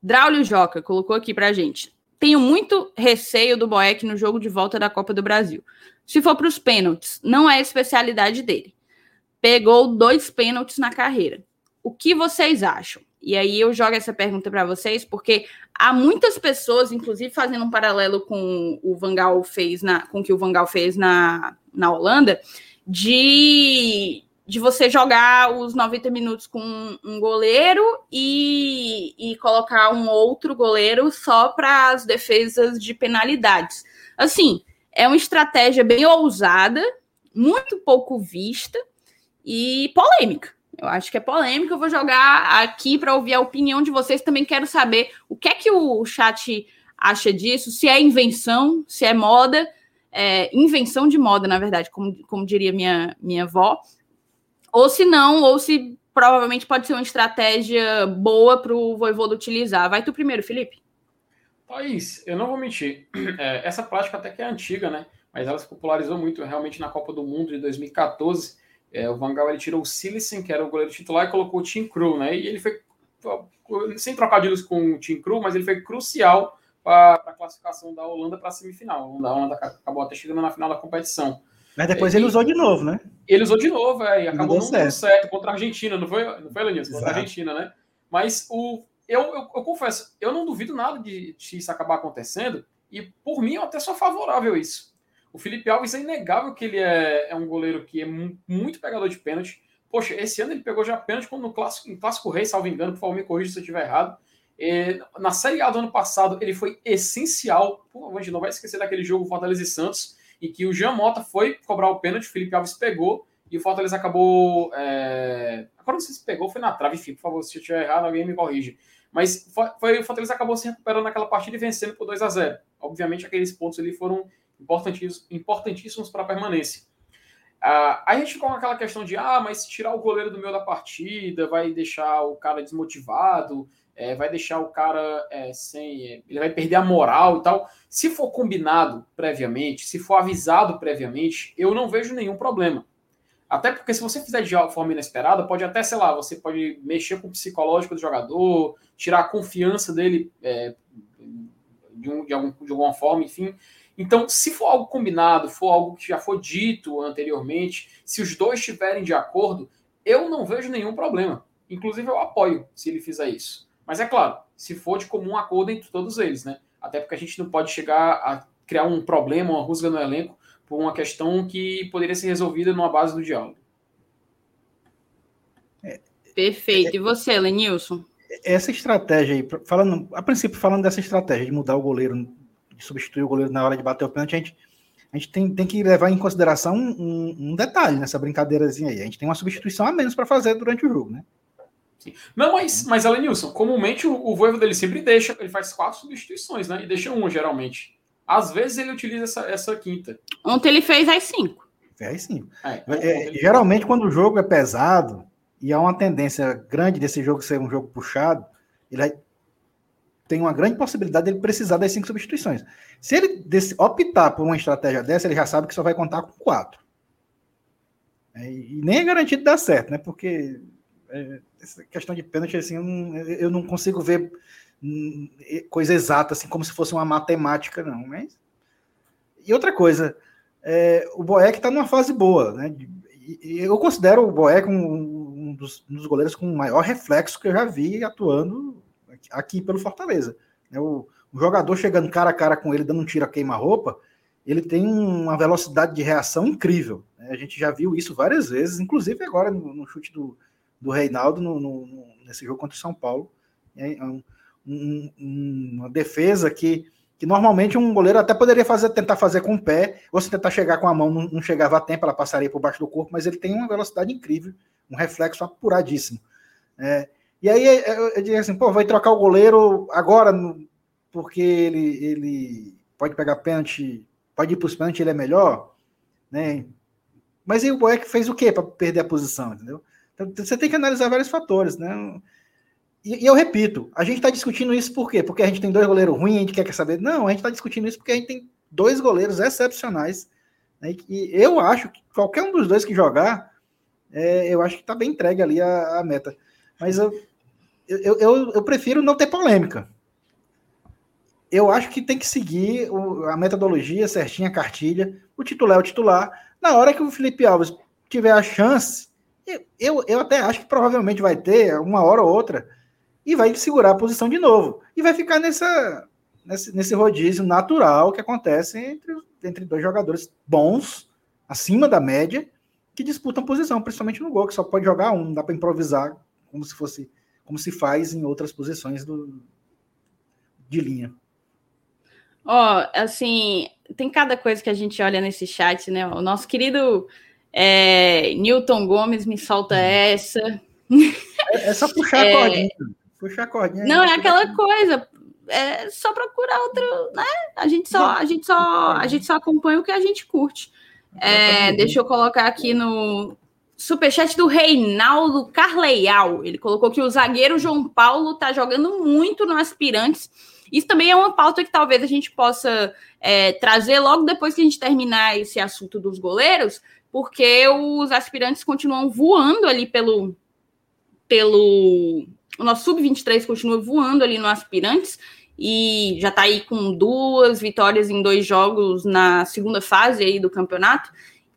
Draulio Joca colocou aqui pra gente. Tenho muito receio do Boeck no jogo de volta da Copa do Brasil. Se for para os pênaltis, não é especialidade dele. Pegou dois pênaltis na carreira. O que vocês acham? E aí eu jogo essa pergunta para vocês, porque há muitas pessoas, inclusive fazendo um paralelo com o Vangal fez na, com o que o Vangal fez na, na Holanda, de, de você jogar os 90 minutos com um goleiro e, e colocar um outro goleiro só para as defesas de penalidades. Assim, é uma estratégia bem ousada, muito pouco vista e polêmica. Eu acho que é polêmico. Eu vou jogar aqui para ouvir a opinião de vocês. Também quero saber o que é que o chat acha disso, se é invenção, se é moda, é, invenção de moda, na verdade, como, como diria minha, minha avó, ou se não, ou se provavelmente pode ser uma estratégia boa para o Voivoda utilizar. Vai tu primeiro, Felipe. Thaís, eu não vou mentir. É, essa prática até que é antiga, né? Mas ela se popularizou muito realmente na Copa do Mundo de 2014 é, o Van Gaal ele tirou o Silicen, que era o goleiro titular, e colocou o Tim Krul, né? E ele foi, sem trocadilhos com o Tim Krul, mas ele foi crucial para a classificação da Holanda para a semifinal. A Holanda acabou até chegando na final da competição. Mas depois é, ele usou de novo, né? Ele usou de novo, é, e acabou não dando certo. certo contra a Argentina, não foi, não foi Lenilson? Contra a Argentina, né? Mas o, eu, eu, eu, confesso, eu não duvido nada de, de isso acabar acontecendo, e por mim eu até sou favorável a isso. O Felipe Alves é inegável que ele é, é um goleiro que é muito pegador de pênalti. Poxa, esse ano ele pegou já pênalti como no clássico, em Clássico Rei, salvo engano, por favor, me corrija se eu estiver errado. E, na Série A do ano passado, ele foi essencial. Favor, a gente não vai esquecer daquele jogo Fortaleza e Santos, em que o Jean Mota foi cobrar o pênalti, o Felipe Alves pegou, e o Fortaleza acabou. É... Agora não sei se pegou, foi na trave, enfim, por favor, se eu estiver errado, alguém me corrige. Mas foi, o Fortaleza acabou se recuperando naquela partida e vencendo por 2 a 0 Obviamente, aqueles pontos ali foram importantíssimos, para a permanência. Ah, a gente com aquela questão de, ah, mas se tirar o goleiro do meio da partida, vai deixar o cara desmotivado, é, vai deixar o cara é, sem. ele vai perder a moral e tal. Se for combinado previamente, se for avisado previamente, eu não vejo nenhum problema. Até porque se você fizer de forma inesperada, pode até, sei lá, você pode mexer com o psicológico do jogador, tirar a confiança dele é, de, um, de, algum, de alguma forma, enfim. Então, se for algo combinado, for algo que já foi dito anteriormente, se os dois estiverem de acordo, eu não vejo nenhum problema. Inclusive, eu apoio se ele fizer isso. Mas é claro, se for de comum acordo entre todos eles, né? Até porque a gente não pode chegar a criar um problema, uma rusga no elenco, por uma questão que poderia ser resolvida numa base do diálogo. Perfeito. E você, Lenilson? Essa estratégia aí, falando, a princípio, falando dessa estratégia de mudar o goleiro substituir o goleiro na hora de bater o pênalti, a gente, a gente tem, tem que levar em consideração um, um, detalhe nessa brincadeirazinha aí. A gente tem uma substituição a menos para fazer durante o jogo, né? Sim. Não, mas, mas Alenilson, comumente o, o voivo dele sempre deixa, ele faz quatro substituições, né? E deixa uma, geralmente. Às vezes ele utiliza essa, essa quinta. Ontem ele fez as cinco. Fez as cinco. É, é, geralmente, quando o jogo é pesado e há uma tendência grande desse jogo ser um jogo puxado, ele tem uma grande possibilidade de ele precisar das cinco substituições. Se ele optar por uma estratégia dessa, ele já sabe que só vai contar com quatro. É, e nem é garantido dar certo, né? Porque é, essa questão de pênalti, assim, eu não, consigo ver hum, coisa exata, assim, como se fosse uma matemática, não. Mas... E outra coisa, é, o Boeck está numa fase boa, né? Eu considero o Boeck um, um, dos, um dos goleiros com maior reflexo que eu já vi atuando aqui pelo Fortaleza. Né? O, o, jogador chegando cara a cara com ele, dando um tiro a queima-roupa, ele tem uma velocidade de reação incrível. Né? A gente já viu isso várias vezes, inclusive agora no, no chute do, do Reinaldo, no, no, nesse jogo contra o São Paulo. É um, um, uma defesa que, que normalmente um goleiro até poderia fazer, tentar fazer com o pé, ou se tentar chegar com a mão, não, não chegava a tempo, ela passaria por baixo do corpo, mas ele tem uma velocidade incrível, um reflexo apuradíssimo. É, e aí eu, eu diria assim, pô, vai trocar o goleiro agora, porque ele, ele pode pegar pênalti, pode ir para os pênaltis, ele é melhor, né? Mas aí o Boeck fez o quê para perder a posição, entendeu? Então, você tem que analisar vários fatores, né? E, e eu repito, a gente está discutindo isso por quê? Porque a gente tem dois goleiros ruins, a gente quer saber. Não, a gente está discutindo isso porque a gente tem dois goleiros excepcionais. Né, e eu acho que qualquer um dos dois que jogar, é, eu acho que está bem entregue ali a, a meta. Mas eu, eu, eu, eu, prefiro não ter polêmica. Eu acho que tem que seguir o, a metodologia certinha, a cartilha. O titular é o titular. Na hora que o Felipe Alves tiver a chance, eu, eu até acho que provavelmente vai ter uma hora ou outra e vai segurar a posição de novo. E vai ficar nessa, nesse, nesse rodízio natural que acontece entre, entre dois jogadores bons, acima da média, que disputam posição, principalmente no gol, que só pode jogar um, dá para improvisar como se fosse como se faz em outras posições do, de linha. Ó, oh, assim, tem cada coisa que a gente olha nesse chat, né? O nosso querido é, Newton Gomes me solta hum. essa. É, é só puxar é, a cordinha. Puxar a cordinha. Não, é aquela coisa. É só procurar outro, né? A gente só, a gente só, a gente só acompanha o que a gente curte. É, deixa eu colocar aqui no superchat do Reinaldo Carleial. Ele colocou que o zagueiro João Paulo tá jogando muito no Aspirantes. Isso também é uma pauta que talvez a gente possa é, trazer logo depois que a gente terminar esse assunto dos goleiros, porque os aspirantes continuam voando ali pelo. pelo o nosso sub-23 continua voando ali no aspirantes e já está aí com duas vitórias em dois jogos na segunda fase aí do campeonato.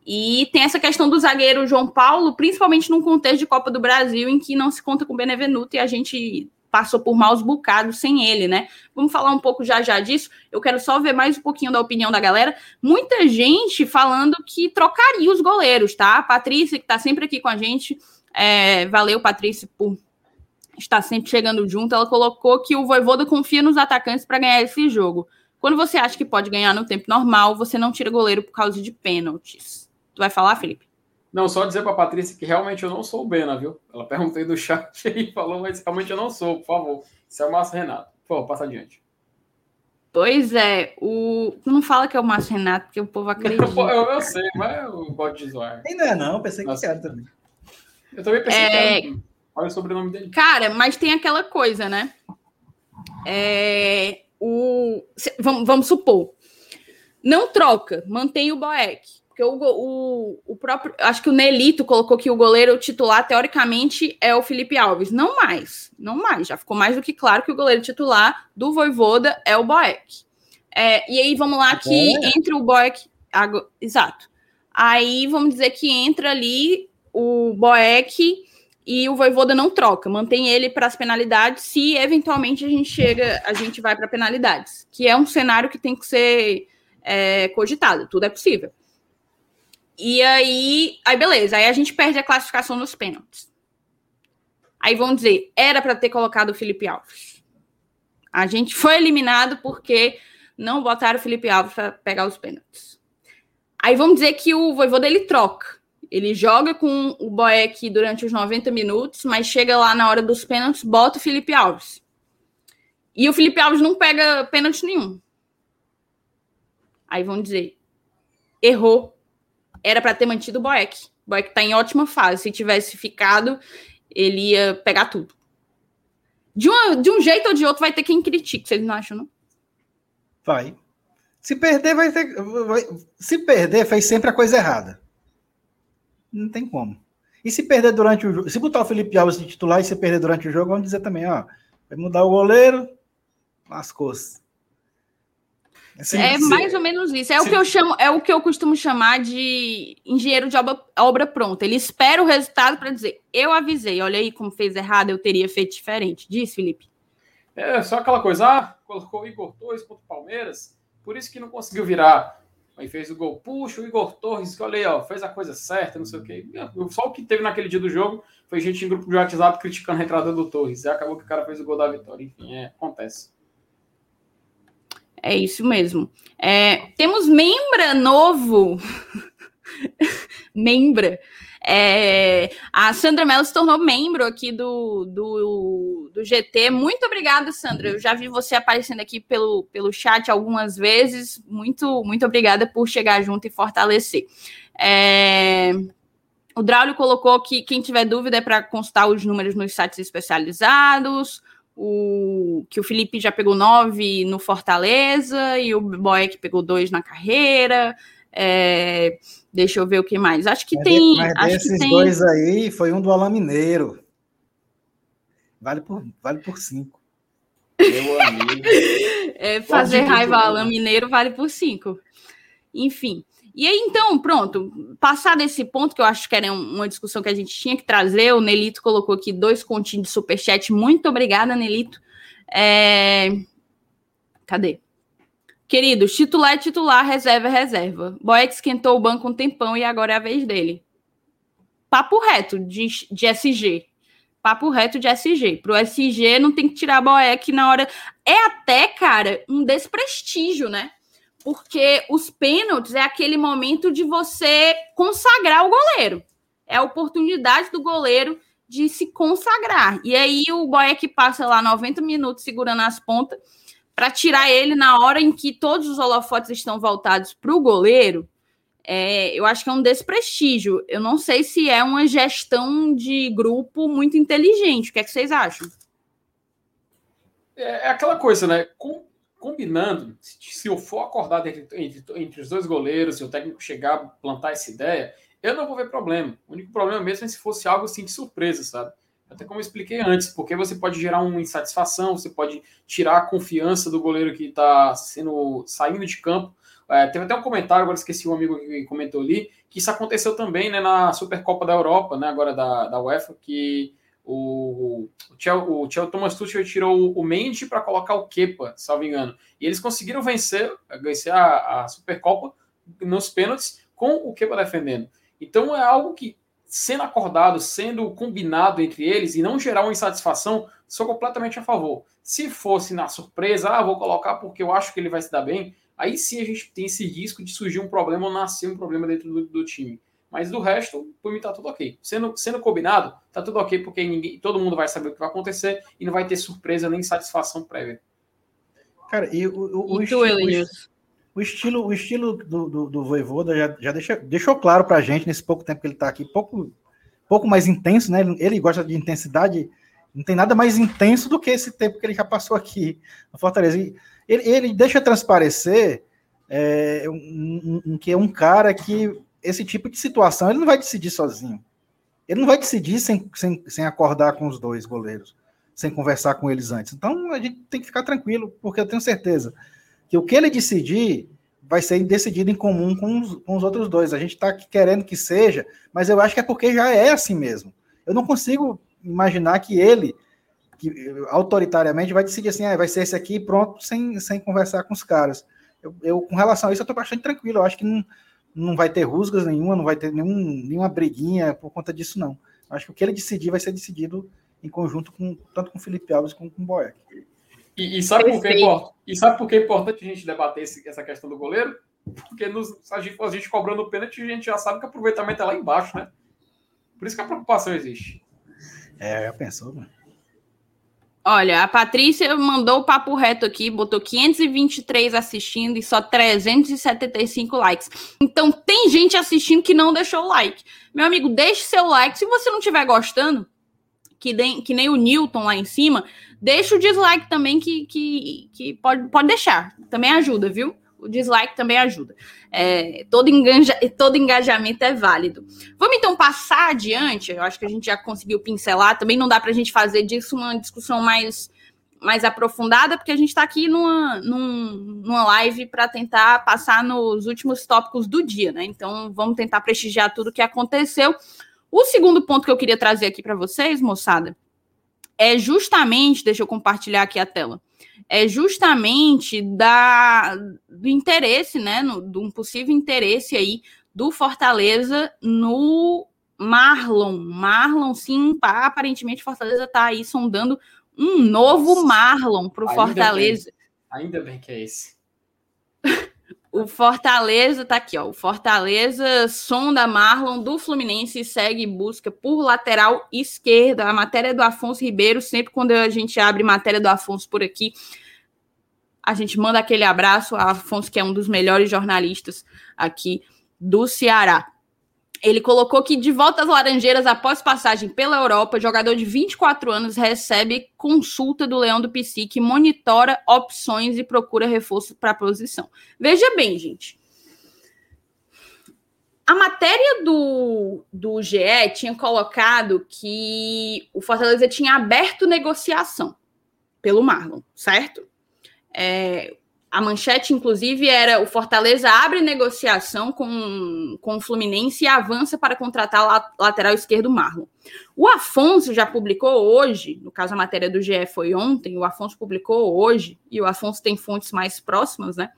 E tem essa questão do zagueiro João Paulo, principalmente num contexto de Copa do Brasil, em que não se conta com o Benevenuto e a gente passou por maus bocados sem ele, né? Vamos falar um pouco já já disso. Eu quero só ver mais um pouquinho da opinião da galera. Muita gente falando que trocaria os goleiros, tá? A Patrícia, que tá sempre aqui com a gente, é, valeu, Patrícia, por estar sempre chegando junto. Ela colocou que o Voivoda confia nos atacantes para ganhar esse jogo. Quando você acha que pode ganhar no tempo normal, você não tira goleiro por causa de pênaltis. Tu vai falar, Felipe? Não, só dizer para a Patrícia que realmente eu não sou o Bena, viu? Ela perguntou aí do chat e falou, mas realmente eu não sou, por favor. Isso é o Márcio Renato. Por favor, passa adiante. Pois é, o. Tu não fala que é o Márcio Renato, porque o povo acredita. eu, eu, eu sei, mas eu gosto de zoar. Ainda é, não, pensei que era também. Eu também pensei é... que era. Olha o sobrenome dele. Cara, mas tem aquela coisa, né? É... O... Vamos, vamos supor. Não troca, mantém o Boeck porque o, o, o próprio. Acho que o Nelito colocou que o goleiro titular, teoricamente, é o Felipe Alves. Não mais. Não mais. Já ficou mais do que claro que o goleiro titular do Voivoda é o Boeck. É, e aí vamos lá que é. entre o Boeck. Exato. Aí vamos dizer que entra ali o Boeck e o Voivoda não troca, mantém ele para as penalidades se eventualmente a gente chega, a gente vai para penalidades, que é um cenário que tem que ser é, cogitado, tudo é possível. E aí, aí beleza, aí a gente perde a classificação nos pênaltis. Aí vão dizer, era para ter colocado o Felipe Alves. A gente foi eliminado porque não botaram o Felipe Alves para pegar os pênaltis. Aí vamos dizer que o Voivoda ele troca. Ele joga com o Boeck durante os 90 minutos, mas chega lá na hora dos pênaltis, bota o Felipe Alves. E o Felipe Alves não pega pênalti nenhum. Aí vão dizer, errou era para ter mantido o Boeck. O Boeck está em ótima fase. Se tivesse ficado, ele ia pegar tudo. De, uma, de um jeito ou de outro, vai ter quem critique, vocês não acham, não? Vai. Se perder, vai ter. Vai, se perder, fez sempre a coisa errada. Não tem como. E se perder durante o jogo, se botar o Felipe Alves de titular e se perder durante o jogo, vamos dizer também, ó, vai mudar o goleiro, lascou-se. É mais ou menos isso. É sim. o que eu chamo, é o que eu costumo chamar de engenheiro de obra, obra pronta. Ele espera o resultado para dizer: eu avisei, olha aí como fez errado, eu teria feito diferente. Diz, Felipe. É só aquela coisa, ah, colocou o Igor Torres contra o Palmeiras, por isso que não conseguiu virar. Aí fez o gol, puxa, o Igor Torres, olha aí, ó, fez a coisa certa, não sei o quê. Só o que teve naquele dia do jogo foi gente em grupo de WhatsApp criticando a entrada do Torres. E acabou que o cara fez o gol da vitória. Enfim, é, acontece. É isso mesmo. É, temos membra novo. membra. É, a Sandra Mello se tornou membro aqui do, do, do GT. Muito obrigada, Sandra. Eu já vi você aparecendo aqui pelo, pelo chat algumas vezes. Muito, muito obrigada por chegar junto e fortalecer. É, o Draulio colocou que quem tiver dúvida é para consultar os números nos sites especializados. O que o Felipe já pegou nove no Fortaleza e o Boeck pegou dois na carreira. É, deixa eu ver o que mais. Acho que mas tem. Mas acho desses que tem... dois aí, foi um do Alain Mineiro. Vale por, vale por cinco. Meu amigo. É, fazer raiva ao Alain Mineiro vale por cinco. Enfim. E aí, então, pronto, passar desse ponto, que eu acho que era uma discussão que a gente tinha que trazer, o Nelito colocou aqui dois continhos de superchat. Muito obrigada, Nelito. É... Cadê? Queridos, titular é titular, reserva é reserva. Boeck esquentou o banco um tempão e agora é a vez dele. Papo reto de, de SG. Papo reto de SG. Pro SG não tem que tirar Boeck na hora. É até, cara, um desprestígio, né? Porque os pênaltis é aquele momento de você consagrar o goleiro. É a oportunidade do goleiro de se consagrar. E aí o Boeck passa lá 90 minutos segurando as pontas para tirar ele na hora em que todos os holofotes estão voltados para o goleiro. É, eu acho que é um desprestígio. Eu não sei se é uma gestão de grupo muito inteligente. O que, é que vocês acham? É, é aquela coisa, né? Com combinando, se eu for acordado entre, entre, entre, os dois goleiros, se o técnico chegar a plantar essa ideia, eu não vou ver problema. O único problema mesmo é se fosse algo assim de surpresa, sabe? Até como eu expliquei antes, porque você pode gerar uma insatisfação, você pode tirar a confiança do goleiro que está sendo saindo de campo. É, teve até um comentário, agora esqueci um amigo que comentou ali, que isso aconteceu também né, na Supercopa da Europa, né, agora da, da UEFA, que o, o, Chel, o Thomas Tuchel tirou o Mendy para colocar o Kepa, salvo engano. E eles conseguiram vencer, vencer a, a Supercopa nos pênaltis com o Kepa defendendo. Então é algo que, sendo acordado, sendo combinado entre eles e não gerar uma insatisfação, sou completamente a favor. Se fosse na surpresa, ah, vou colocar porque eu acho que ele vai se dar bem, aí sim a gente tem esse risco de surgir um problema ou nascer um problema dentro do, do time. Mas do resto, por mim tá tudo ok. Sendo, sendo combinado, tá tudo ok, porque ninguém, todo mundo vai saber o que vai acontecer e não vai ter surpresa nem satisfação prévia. Cara, e o, o, o, estilo, o estilo, o estilo do, do, do Voivoda já, já deixa, deixou claro pra gente nesse pouco tempo que ele tá aqui, pouco, pouco mais intenso, né? Ele, gosta de intensidade, não tem nada mais intenso do que esse tempo que ele já passou aqui no Fortaleza. E ele, ele deixa transparecer é, um, um, que é um cara que esse tipo de situação ele não vai decidir sozinho. Ele não vai decidir sem, sem, sem acordar com os dois goleiros, sem conversar com eles antes. Então a gente tem que ficar tranquilo, porque eu tenho certeza que o que ele decidir vai ser decidido em comum com os, com os outros dois. A gente está querendo que seja, mas eu acho que é porque já é assim mesmo. Eu não consigo imaginar que ele, que, autoritariamente, vai decidir assim, ah, vai ser esse aqui pronto, sem, sem conversar com os caras. Eu, eu com relação a isso, eu estou bastante tranquilo. Eu acho que não não vai ter rusgas nenhuma, não vai ter nenhum, nenhuma briguinha por conta disso, não. Acho que o que ele decidir vai ser decidido em conjunto com tanto com o Felipe Alves como com o Boeck. E, e, sabe por que é e sabe por que é importante a gente debater esse, essa questão do goleiro? Porque nos, a, gente, a gente cobrando o pênalti, a gente já sabe que o aproveitamento é lá embaixo, né? Por isso que a preocupação existe. É, já pensou, mano. Olha, a Patrícia mandou o papo reto aqui, botou 523 assistindo e só 375 likes. Então tem gente assistindo que não deixou o like. Meu amigo, deixe seu like. Se você não estiver gostando, que, de, que nem o Newton lá em cima, deixa o dislike também, que, que, que pode, pode deixar. Também ajuda, viu? O dislike também ajuda. É, todo, engaja, todo engajamento é válido. Vamos então passar adiante. Eu acho que a gente já conseguiu pincelar. Também não dá para a gente fazer disso uma discussão mais, mais aprofundada, porque a gente está aqui numa, numa live para tentar passar nos últimos tópicos do dia, né? Então vamos tentar prestigiar tudo o que aconteceu. O segundo ponto que eu queria trazer aqui para vocês, moçada, é justamente, deixa eu compartilhar aqui a tela é justamente da, do interesse, né, no, de um possível interesse aí do Fortaleza no Marlon. Marlon, sim, aparentemente Fortaleza está aí sondando um novo Marlon para o Fortaleza. Bem, ainda bem que é esse. O Fortaleza tá aqui, ó. O Fortaleza sonda Marlon do Fluminense e segue busca por lateral esquerda. A matéria do Afonso Ribeiro, sempre quando a gente abre matéria do Afonso por aqui, a gente manda aquele abraço a Afonso, que é um dos melhores jornalistas aqui do Ceará. Ele colocou que de volta às Laranjeiras após passagem pela Europa, jogador de 24 anos recebe consulta do Leão do Psi, que monitora opções e procura reforço para a posição. Veja bem, gente. A matéria do, do GE tinha colocado que o Fortaleza tinha aberto negociação pelo Marlon, certo? É, a manchete, inclusive, era o Fortaleza abre negociação com, com o Fluminense e avança para contratar o lateral esquerdo Marlon. O Afonso já publicou hoje, no caso a matéria do GE foi ontem, o Afonso publicou hoje, e o Afonso tem fontes mais próximas, né?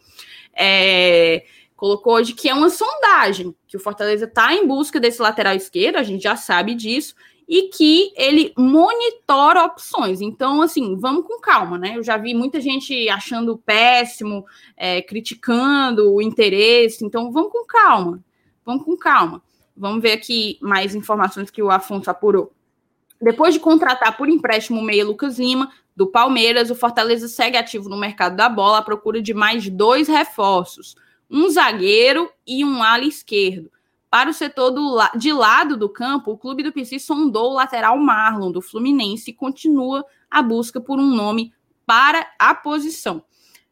É, colocou hoje que é uma sondagem, que o Fortaleza está em busca desse lateral esquerdo, a gente já sabe disso, e que ele monitora opções. Então, assim, vamos com calma, né? Eu já vi muita gente achando péssimo, é, criticando o interesse. Então, vamos com calma. Vamos com calma. Vamos ver aqui mais informações que o Afonso apurou. Depois de contratar por empréstimo o meia Lucas Lima, do Palmeiras, o Fortaleza segue ativo no mercado da bola à procura de mais dois reforços: um zagueiro e um ala esquerdo. Para o setor de lado do campo, o clube do PC sondou o lateral Marlon, do Fluminense, e continua a busca por um nome para a posição.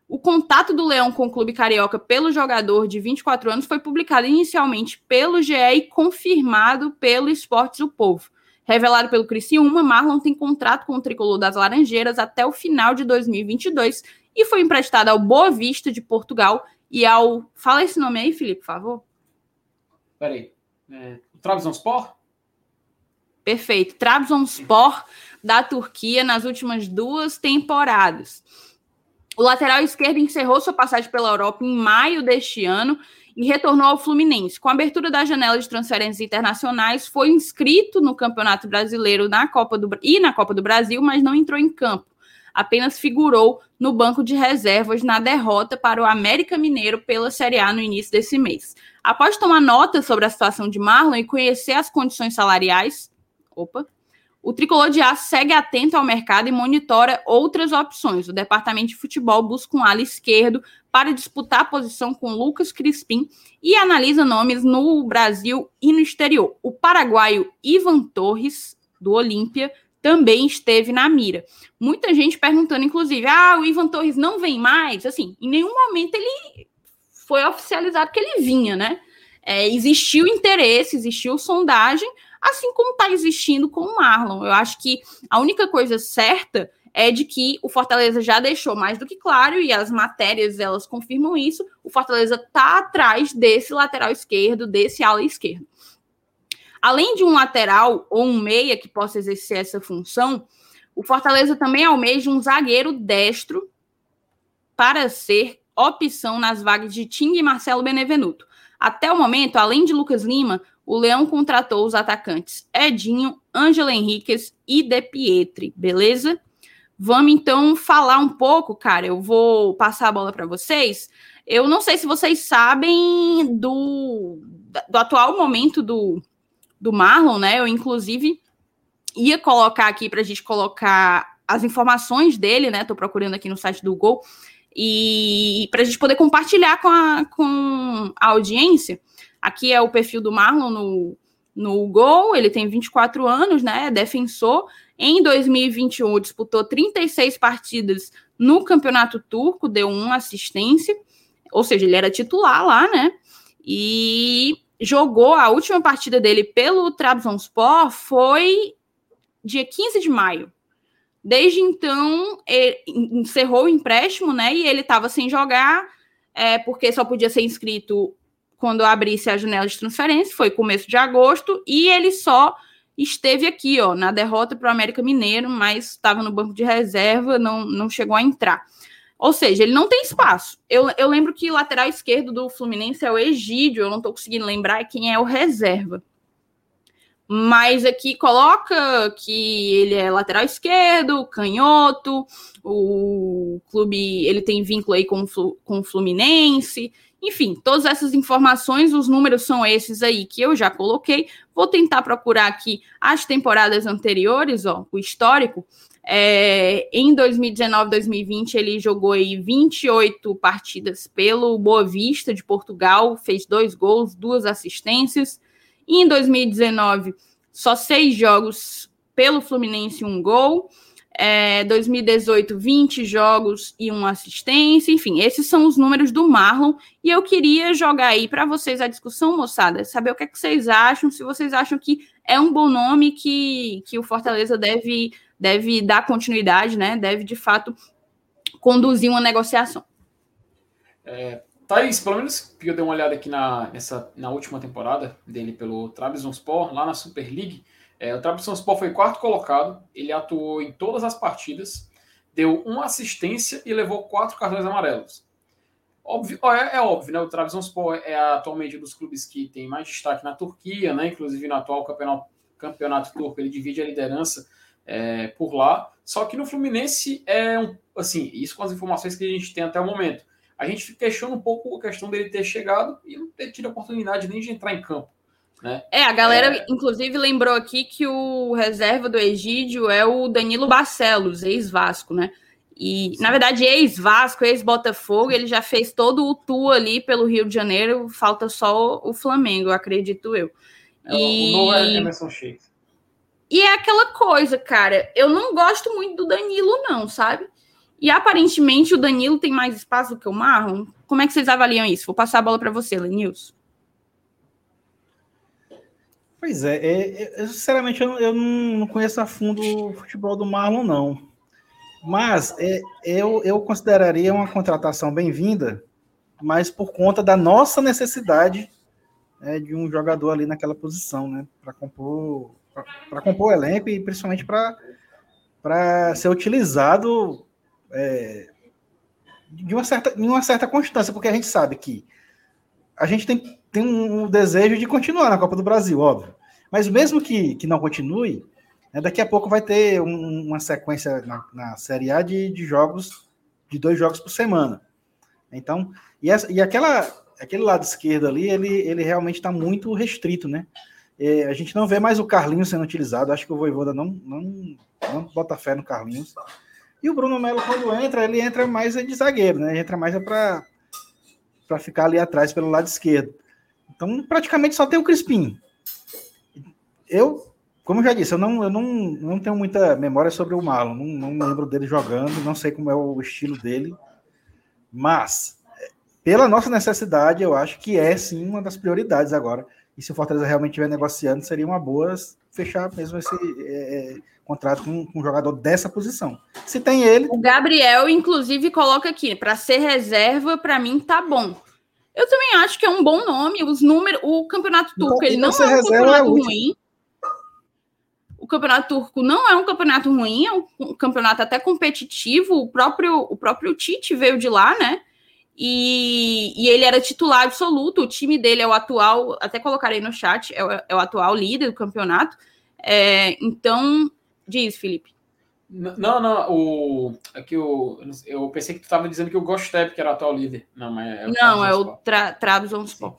O contato do Leão com o clube carioca pelo jogador de 24 anos foi publicado inicialmente pelo GE e confirmado pelo Esportes do Povo. Revelado pelo Criciúma, Marlon tem contrato com o tricolor das Laranjeiras até o final de 2022 e foi emprestado ao Boa Vista de Portugal e ao. Fala esse nome aí, Felipe, por favor. Peraí. É, o Trabzonspor? Perfeito. Trabzonspor da Turquia nas últimas duas temporadas. O lateral esquerdo encerrou sua passagem pela Europa em maio deste ano e retornou ao Fluminense. Com a abertura da janela de transferências internacionais, foi inscrito no Campeonato Brasileiro na Copa do, e na Copa do Brasil, mas não entrou em campo. Apenas figurou no banco de reservas na derrota para o América Mineiro pela Série A no início desse mês. Após tomar nota sobre a situação de Marlon e conhecer as condições salariais, opa, o tricolor de aço segue atento ao mercado e monitora outras opções. O departamento de futebol busca um ala esquerdo para disputar a posição com Lucas Crispim e analisa nomes no Brasil e no exterior. O paraguaio Ivan Torres, do Olímpia, também esteve na mira. Muita gente perguntando, inclusive, ah, o Ivan Torres não vem mais. Assim, em nenhum momento ele foi oficializado que ele vinha, né? É, existiu interesse, existiu sondagem, assim como está existindo com o Marlon. Eu acho que a única coisa certa é de que o Fortaleza já deixou mais do que claro, e as matérias elas confirmam isso, o Fortaleza está atrás desse lateral esquerdo, desse ala esquerdo. Além de um lateral ou um meia que possa exercer essa função, o Fortaleza também almeja um zagueiro destro para ser opção nas vagas de Ting e Marcelo Benevenuto. Até o momento, além de Lucas Lima, o Leão contratou os atacantes Edinho, Ângelo Henriquez e De Pietri, beleza? Vamos então falar um pouco, cara. Eu vou passar a bola para vocês. Eu não sei se vocês sabem do, do atual momento do, do Marlon, né? Eu, inclusive, ia colocar aqui para a gente colocar as informações dele, né? Estou procurando aqui no site do Gol e para a gente poder compartilhar com a, com a audiência. Aqui é o perfil do Marlon no, no Gol, ele tem 24 anos, né? É defensor. Em 2021, disputou 36 partidas no Campeonato Turco, deu uma assistência, ou seja, ele era titular lá, né? E jogou a última partida dele pelo Trabzonspor foi dia 15 de maio. Desde então, encerrou o empréstimo, né? E ele estava sem jogar, é, porque só podia ser inscrito quando abrisse a janela de transferência, foi começo de agosto, e ele só esteve aqui, ó, na derrota para o América Mineiro, mas estava no banco de reserva, não, não chegou a entrar. Ou seja, ele não tem espaço. Eu, eu lembro que lateral esquerdo do Fluminense é o Egídio, eu não estou conseguindo lembrar quem é o reserva mas aqui coloca que ele é lateral esquerdo, canhoto, o clube ele tem vínculo aí com, com o Fluminense, enfim, todas essas informações, os números são esses aí que eu já coloquei. Vou tentar procurar aqui as temporadas anteriores, ó, o histórico. É, em 2019, 2020, ele jogou aí 28 partidas pelo Boa Vista de Portugal, fez dois gols, duas assistências. E em 2019, só seis jogos pelo Fluminense, um gol. É, 2018, 20 jogos e uma assistência. Enfim, esses são os números do Marlon. E eu queria jogar aí para vocês a discussão, moçada, saber o que, é que vocês acham, se vocês acham que é um bom nome que, que o Fortaleza deve, deve dar continuidade, né? Deve, de fato, conduzir uma negociação. É, Thaís, pelo menos que eu dei uma olhada aqui na, nessa, na última temporada dele pelo Trabzonspor, lá na Super League, é, o Trabzonspor foi quarto colocado, ele atuou em todas as partidas, deu uma assistência e levou quatro cartões amarelos. Óbvio, é, é óbvio, né? O Trabzonspor é atualmente um dos clubes que tem mais destaque na Turquia, né? Inclusive no atual campeonato, campeonato turco ele divide a liderança é, por lá. Só que no Fluminense é um, assim, isso com as informações que a gente tem até o momento. A gente questiona um pouco a questão dele ter chegado e não ter tido a oportunidade nem de entrar em campo. Né? É, a galera, é... inclusive, lembrou aqui que o reserva do Egídio é o Danilo Barcelos, ex-Vasco, né? E, Sim. na verdade, ex-Vasco, ex-Botafogo, ele já fez todo o tour ali pelo Rio de Janeiro, falta só o Flamengo, acredito eu. É, e... O novo é Emerson Sheik. E é aquela coisa, cara, eu não gosto muito do Danilo, não, sabe? E aparentemente o Danilo tem mais espaço do que o Marlon. Como é que vocês avaliam isso? Vou passar a bola para você, Lenils. Pois é, é, é sinceramente eu, eu, não conheço a fundo o futebol do Marlon, não. Mas é, eu, eu consideraria uma contratação bem-vinda, mas por conta da nossa necessidade né, de um jogador ali naquela posição, né? Para compor, para compor o elenco e principalmente para ser utilizado é, de, uma certa, de uma certa constância, porque a gente sabe que a gente tem, tem um, desejo de continuar na Copa do Brasil, óbvio. Mas mesmo que, que não continue, né, daqui a pouco vai ter um, uma sequência na, na Série A de, de jogos, de dois jogos por semana. Então, e, essa, e aquela, aquele lado esquerdo ali, ele, ele realmente está muito restrito, né? É, a gente não vê mais o Carlinhos sendo utilizado. Acho que o Voivoda não, não, não bota fé no Carlinhos. E o Bruno Melo, quando entra, ele entra mais de zagueiro, né? Ele entra mais é para ficar ali atrás pelo lado esquerdo. Então, praticamente só tem o Crispim. Eu como eu já disse, eu não, eu não, não tenho muita memória sobre o Marlon, não, não lembro dele jogando, não sei como é o estilo dele, mas pela nossa necessidade, eu acho que é sim uma das prioridades agora. E se o Fortaleza realmente estiver negociando, seria uma boa fechar mesmo esse é, é, contrato com, com, um jogador dessa posição. Se tem ele. O Gabriel, inclusive, coloca aqui: para ser reserva, para mim tá bom. Eu também acho que é um bom nome. Os números, o campeonato turco, então, ele não é um campeonato é ruim o campeonato turco não é um campeonato ruim, é um campeonato até competitivo. O próprio, o próprio Tite veio de lá, né? E, e ele era titular absoluto. O time dele é o atual, até colocarei no chat, é o, é o atual líder do campeonato. É, então, diz, Felipe. Não, não, o, aqui o, eu pensei que tu estava dizendo que o Gostep que era o atual líder. Não, mas é o Não, é o Tra Trabzonspor.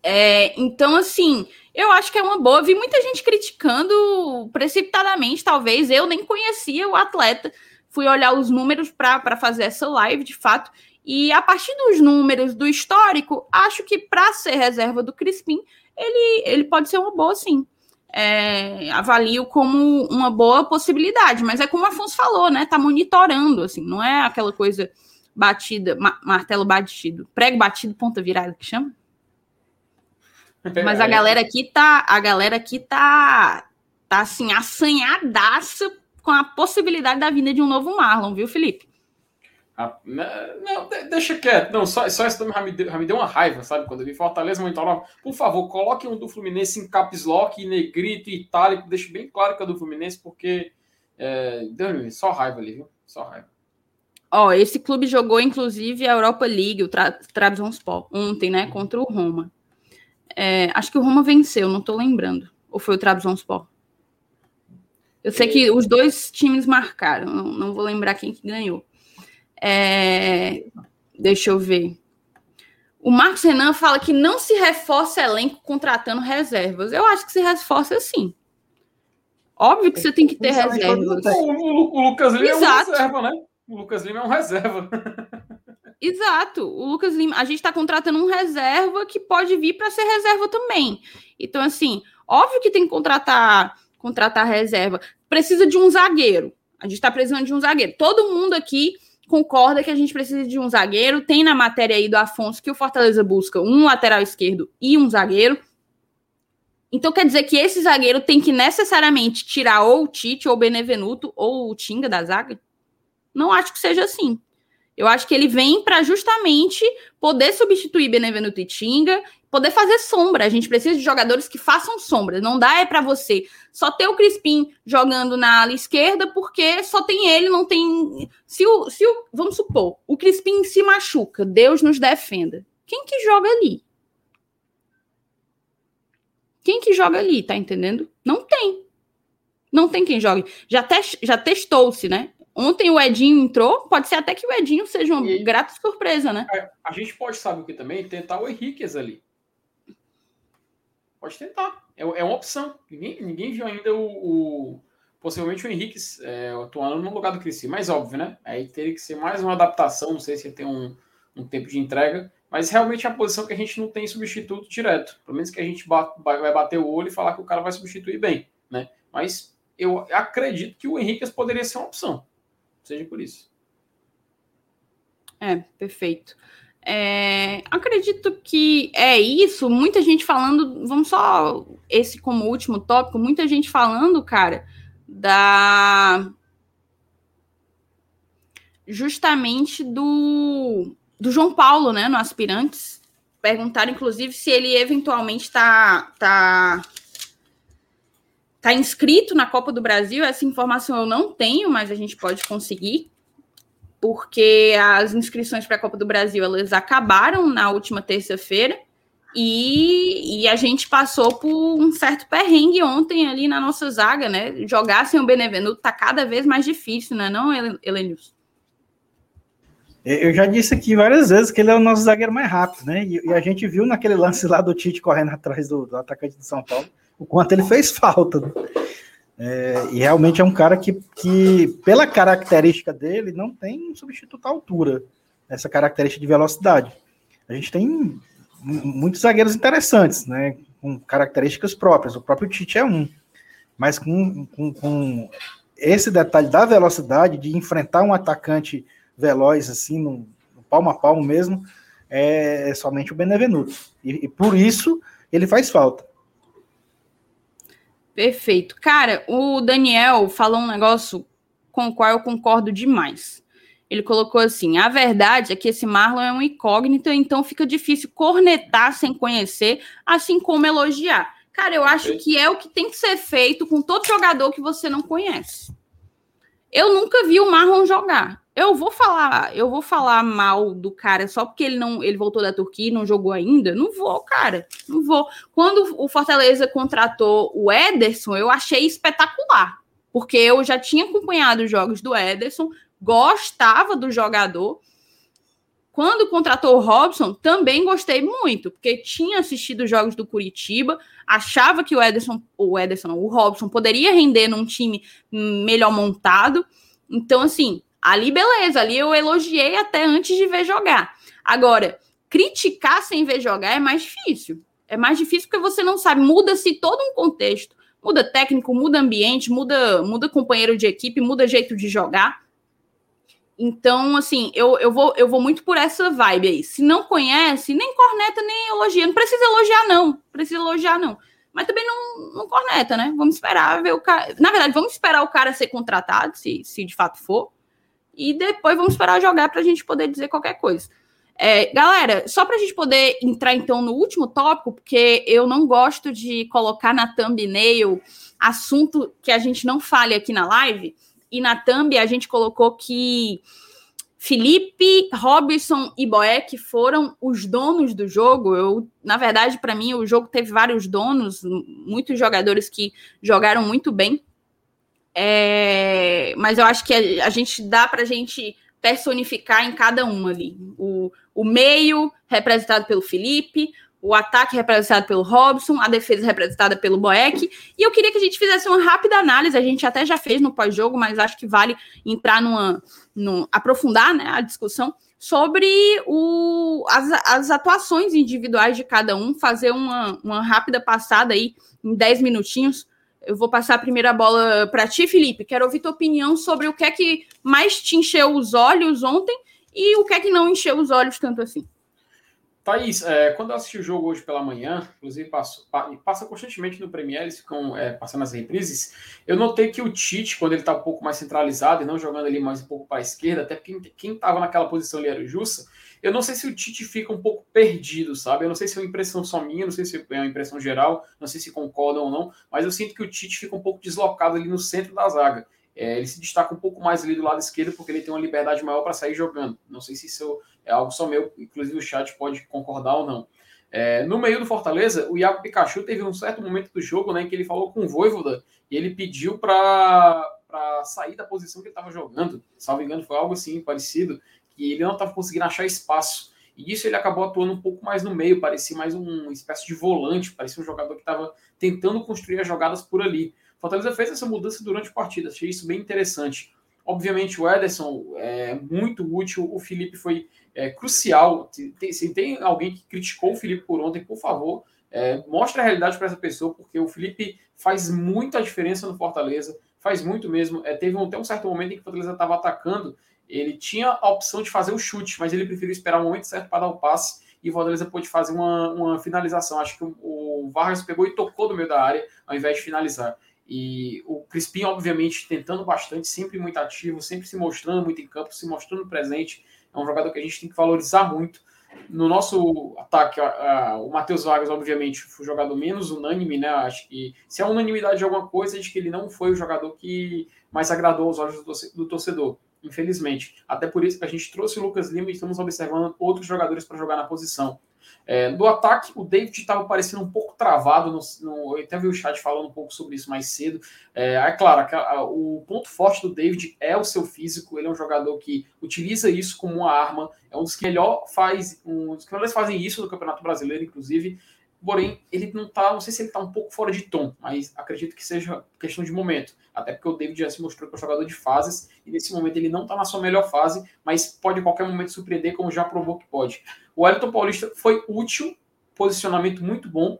É, então, assim, eu acho que é uma boa. Vi muita gente criticando precipitadamente, talvez. Eu nem conhecia o atleta. Fui olhar os números para fazer essa live, de fato. E a partir dos números do histórico, acho que para ser reserva do Crispim, ele, ele pode ser uma boa, sim. É, avalio como uma boa possibilidade, mas é como o Afonso falou, né? Tá monitorando, assim, não é aquela coisa batida, ma martelo batido, prego batido, ponta virada que chama. Mas a galera aqui tá, a galera aqui tá, tá assim, assanhadaça com a possibilidade da vinda de um novo Marlon, viu, Felipe? Ah, né, não, deixa quieto. Não, só, só isso me, me deu uma raiva, sabe? Quando eu vi Fortaleza Monitor Por favor, coloque um do Fluminense em caps lock, negrito e itálico. Deixe bem claro que é do Fluminense, porque é, deu só raiva ali, viu? Só raiva. Ó, esse clube jogou, inclusive, a Europa League, o Tra Trabzonspor, ontem, né? Contra o Roma. É, acho que o Roma venceu, não estou lembrando. Ou foi o Trabzonspor? Eu sei que os dois times marcaram, não, não vou lembrar quem que ganhou. É, deixa eu ver. O Marcos Renan fala que não se reforça elenco contratando reservas. Eu acho que se reforça sim. Óbvio que você tem que ter reservas. O, o, Lucas Lima Exato. é um reserva, né? O Lucas Lima é um reserva. Exato. O Lucas Lima, a gente está contratando um reserva que pode vir para ser reserva também. Então, assim, óbvio que tem que contratar, contratar reserva. Precisa de um zagueiro. A gente está precisando de um zagueiro. Todo mundo aqui concorda que a gente precisa de um zagueiro. Tem na matéria aí do Afonso que o Fortaleza busca um lateral esquerdo e um zagueiro. Então quer dizer que esse zagueiro tem que necessariamente tirar ou o Tite, ou o Benevenuto, ou o Tinga da zaga? Não acho que seja assim. Eu acho que ele vem para justamente poder substituir Benevenuto e Tinga, poder fazer sombra. A gente precisa de jogadores que façam sombra. Não dá é para você só ter o Crispim jogando na ala esquerda, porque só tem ele, não tem. Se o, se o vamos supor, o Crispim se machuca, Deus nos defenda. Quem que joga ali? Quem que joga ali, tá entendendo? Não tem. Não tem quem jogue. Já, te, já testou-se, né? Ontem o Edinho entrou, pode ser até que o Edinho seja uma e, grata surpresa, né? É, a gente pode, sabe o que também? Tentar o Henriquez ali. Pode tentar. É, é uma opção. Ninguém, ninguém viu ainda o, o possivelmente o Henrique é, atuando no lugar do Cristi. Mais óbvio, né? Aí teria que ser mais uma adaptação. Não sei se tem um, um tempo de entrega. Mas realmente é a posição que a gente não tem substituto direto. Pelo menos que a gente vai bater o olho e falar que o cara vai substituir bem, né? Mas eu acredito que o Henrique poderia ser uma opção. Seja por isso. É, perfeito. É, acredito que é isso. Muita gente falando, vamos só esse como último tópico, muita gente falando, cara, da justamente do do João Paulo, né, no Aspirantes. Perguntaram, inclusive, se ele eventualmente está tá, tá inscrito na Copa do Brasil. Essa informação eu não tenho, mas a gente pode conseguir, porque as inscrições para a Copa do Brasil elas acabaram na última terça-feira. E, e, a gente passou por um certo perrengue ontem ali na nossa zaga, né? Jogar sem o Benevenuto tá cada vez mais difícil, né, não, Helenilson? Eu já disse aqui várias vezes que ele é o nosso zagueiro mais rápido, né? E, e a gente viu naquele lance lá do Tite correndo atrás do, do atacante do São Paulo o quanto ele fez falta. Né? É, e realmente é um cara que, que, pela característica dele, não tem um substituto à altura, essa característica de velocidade. A gente tem muitos zagueiros interessantes, né? Com características próprias. O próprio Tite é um. Mas com, com, com esse detalhe da velocidade, de enfrentar um atacante veloz, assim, no, no palmo a palmo mesmo, é, é somente o Benevenuto. E, e, por isso ele faz falta. Perfeito. Cara, o Daniel falou um negócio com o qual eu concordo demais. Ele colocou assim: a verdade é que esse Marlon é um incógnito, então fica difícil cornetar sem conhecer, assim como elogiar. Cara, eu acho que é o que tem que ser feito com todo jogador que você não conhece. Eu nunca vi o Marlon jogar. Eu vou falar, eu vou falar mal do cara só porque ele não, ele voltou da Turquia e não jogou ainda? Não vou, cara. Não vou. Quando o Fortaleza contratou o Ederson, eu achei espetacular, porque eu já tinha acompanhado os jogos do Ederson, gostava do jogador. Quando contratou o Robson, também gostei muito, porque tinha assistido os jogos do Curitiba, achava que o Ederson, o Ederson, o Robson poderia render num time melhor montado. Então, assim, Ali, beleza, ali eu elogiei até antes de ver jogar. Agora, criticar sem ver jogar é mais difícil. É mais difícil porque você não sabe, muda-se todo um contexto. Muda técnico, muda ambiente, muda, muda companheiro de equipe, muda jeito de jogar. Então, assim, eu, eu, vou, eu vou muito por essa vibe aí. Se não conhece, nem corneta, nem elogia. Não precisa elogiar, não. Precisa elogiar, não. Mas também não, não corneta, né? Vamos esperar ver o cara. Na verdade, vamos esperar o cara ser contratado, se, se de fato for e depois vamos esperar jogar para a gente poder dizer qualquer coisa. É, galera, só para a gente poder entrar então no último tópico, porque eu não gosto de colocar na thumbnail assunto que a gente não fale aqui na live, e na thumb a gente colocou que Felipe, Robson e Boeck foram os donos do jogo. Eu, na verdade, para mim, o jogo teve vários donos, muitos jogadores que jogaram muito bem. É, mas eu acho que a, a gente dá para a gente personificar em cada um ali. O, o meio representado pelo Felipe, o ataque representado pelo Robson, a defesa representada pelo Boeck. E eu queria que a gente fizesse uma rápida análise, a gente até já fez no pós-jogo, mas acho que vale entrar numa. numa aprofundar né, a discussão sobre o, as, as atuações individuais de cada um, fazer uma, uma rápida passada aí em 10 minutinhos. Eu vou passar a primeira bola para ti, Felipe. Quero ouvir tua opinião sobre o que é que mais te encheu os olhos ontem e o que é que não encheu os olhos tanto assim. Thaís, é, quando eu assisti o jogo hoje pela manhã, inclusive passo, passa constantemente no Premier, eles ficam é, passando as reprises, eu notei que o Tite, quando ele está um pouco mais centralizado e não jogando ali mais um pouco para a esquerda, até porque quem estava naquela posição ali era o Jussa, eu não sei se o Tite fica um pouco perdido, sabe? Eu não sei se é uma impressão só minha, não sei se é uma impressão geral, não sei se concordam ou não, mas eu sinto que o Tite fica um pouco deslocado ali no centro da zaga. É, ele se destaca um pouco mais ali do lado esquerdo porque ele tem uma liberdade maior para sair jogando. Não sei se isso é algo só meu, inclusive o chat pode concordar ou não. É, no meio do Fortaleza, o Iago Pikachu teve um certo momento do jogo né, em que ele falou com o Voivoda e ele pediu para sair da posição que ele estava jogando. Salvo engano, foi algo assim parecido, que ele não estava conseguindo achar espaço. E isso ele acabou atuando um pouco mais no meio, parecia mais uma espécie de volante, parecia um jogador que estava tentando construir as jogadas por ali. Fortaleza fez essa mudança durante a partida, achei isso bem interessante. Obviamente, o Ederson é muito útil, o Felipe foi é, crucial. Se tem alguém que criticou o Felipe por ontem, por favor, é, mostre a realidade para essa pessoa, porque o Felipe faz muita diferença no Fortaleza, faz muito mesmo. É, teve até um certo momento em que o Fortaleza estava atacando, ele tinha a opção de fazer o chute, mas ele preferiu esperar o momento certo para dar o passe e o Fortaleza pôde fazer uma, uma finalização. Acho que o, Vargas pegou e tocou no meio da área ao invés de finalizar. E o Crispim, obviamente, tentando bastante, sempre muito ativo, sempre se mostrando muito em campo, se mostrando presente. É um jogador que a gente tem que valorizar muito. No nosso ataque, a, a, o Matheus Vargas, obviamente, foi o jogador menos unânime, né? Acho que se é unanimidade de alguma coisa, é de que ele não foi o jogador que mais agradou aos olhos do torcedor, infelizmente. Até por isso que a gente trouxe o Lucas Lima e estamos observando outros jogadores para jogar na posição. É, do ataque, o David estava parecendo um pouco travado. No, no, eu até vi o chat falando um pouco sobre isso mais cedo. É, é claro, a, a, o ponto forte do David é o seu físico. Ele é um jogador que utiliza isso como uma arma. É um dos que melhor faz, um dos que melhores fazem isso no Campeonato Brasileiro, inclusive. Porém, ele não tá, não sei se ele está um pouco fora de tom, mas acredito que seja questão de momento. Até porque o David já se mostrou que é um jogador de fases, e nesse momento ele não está na sua melhor fase, mas pode em qualquer momento surpreender, como já provou que pode. O Wellington Paulista foi útil, posicionamento muito bom,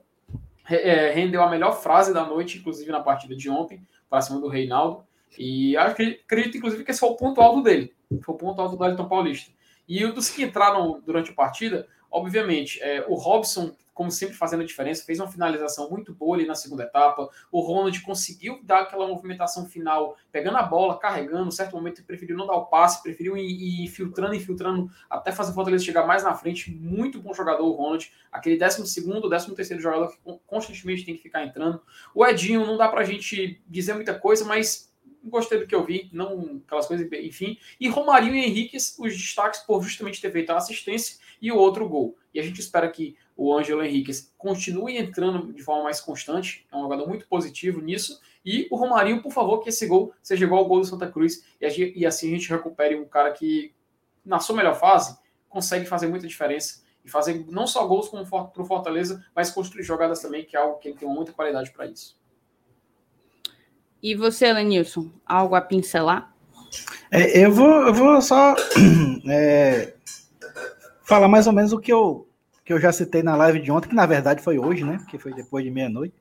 é, rendeu a melhor frase da noite, inclusive na partida de ontem, para cima do Reinaldo. E acredito, inclusive, que esse foi o ponto alto dele. Foi o ponto alto do Wellington Paulista. E dos que entraram durante a partida, obviamente, é, o Robson como sempre fazendo a diferença, fez uma finalização muito boa ali na segunda etapa. O Ronald conseguiu dar aquela movimentação final, pegando a bola, carregando, em certo momento preferiu não dar o passe, preferiu ir, ir filtrando e filtrando até fazer o Fortaleza chegar mais na frente. Muito bom jogador o Ronald, aquele 12 segundo, 13 terceiro jogador que constantemente tem que ficar entrando. O Edinho não dá pra gente dizer muita coisa, mas gostei do que eu vi, não aquelas coisas, enfim. E Romarinho e Henrique, os destaques por justamente ter feito a assistência e o outro gol. E a gente espera que o Ângelo Henrique continue entrando de forma mais constante, é um jogador muito positivo nisso. E o Romarinho, por favor, que esse gol seja igual ao gol do Santa Cruz e assim a gente recupere um cara que, na sua melhor fase, consegue fazer muita diferença e fazer não só gols para o Fortaleza, mas construir jogadas também, que é algo que ele tem muita qualidade para isso. E você, Lenilson, algo a pincelar? É, eu, vou, eu vou só é, falar mais ou menos o que eu que eu já citei na live de ontem, que na verdade foi hoje, né? Que foi depois de meia-noite.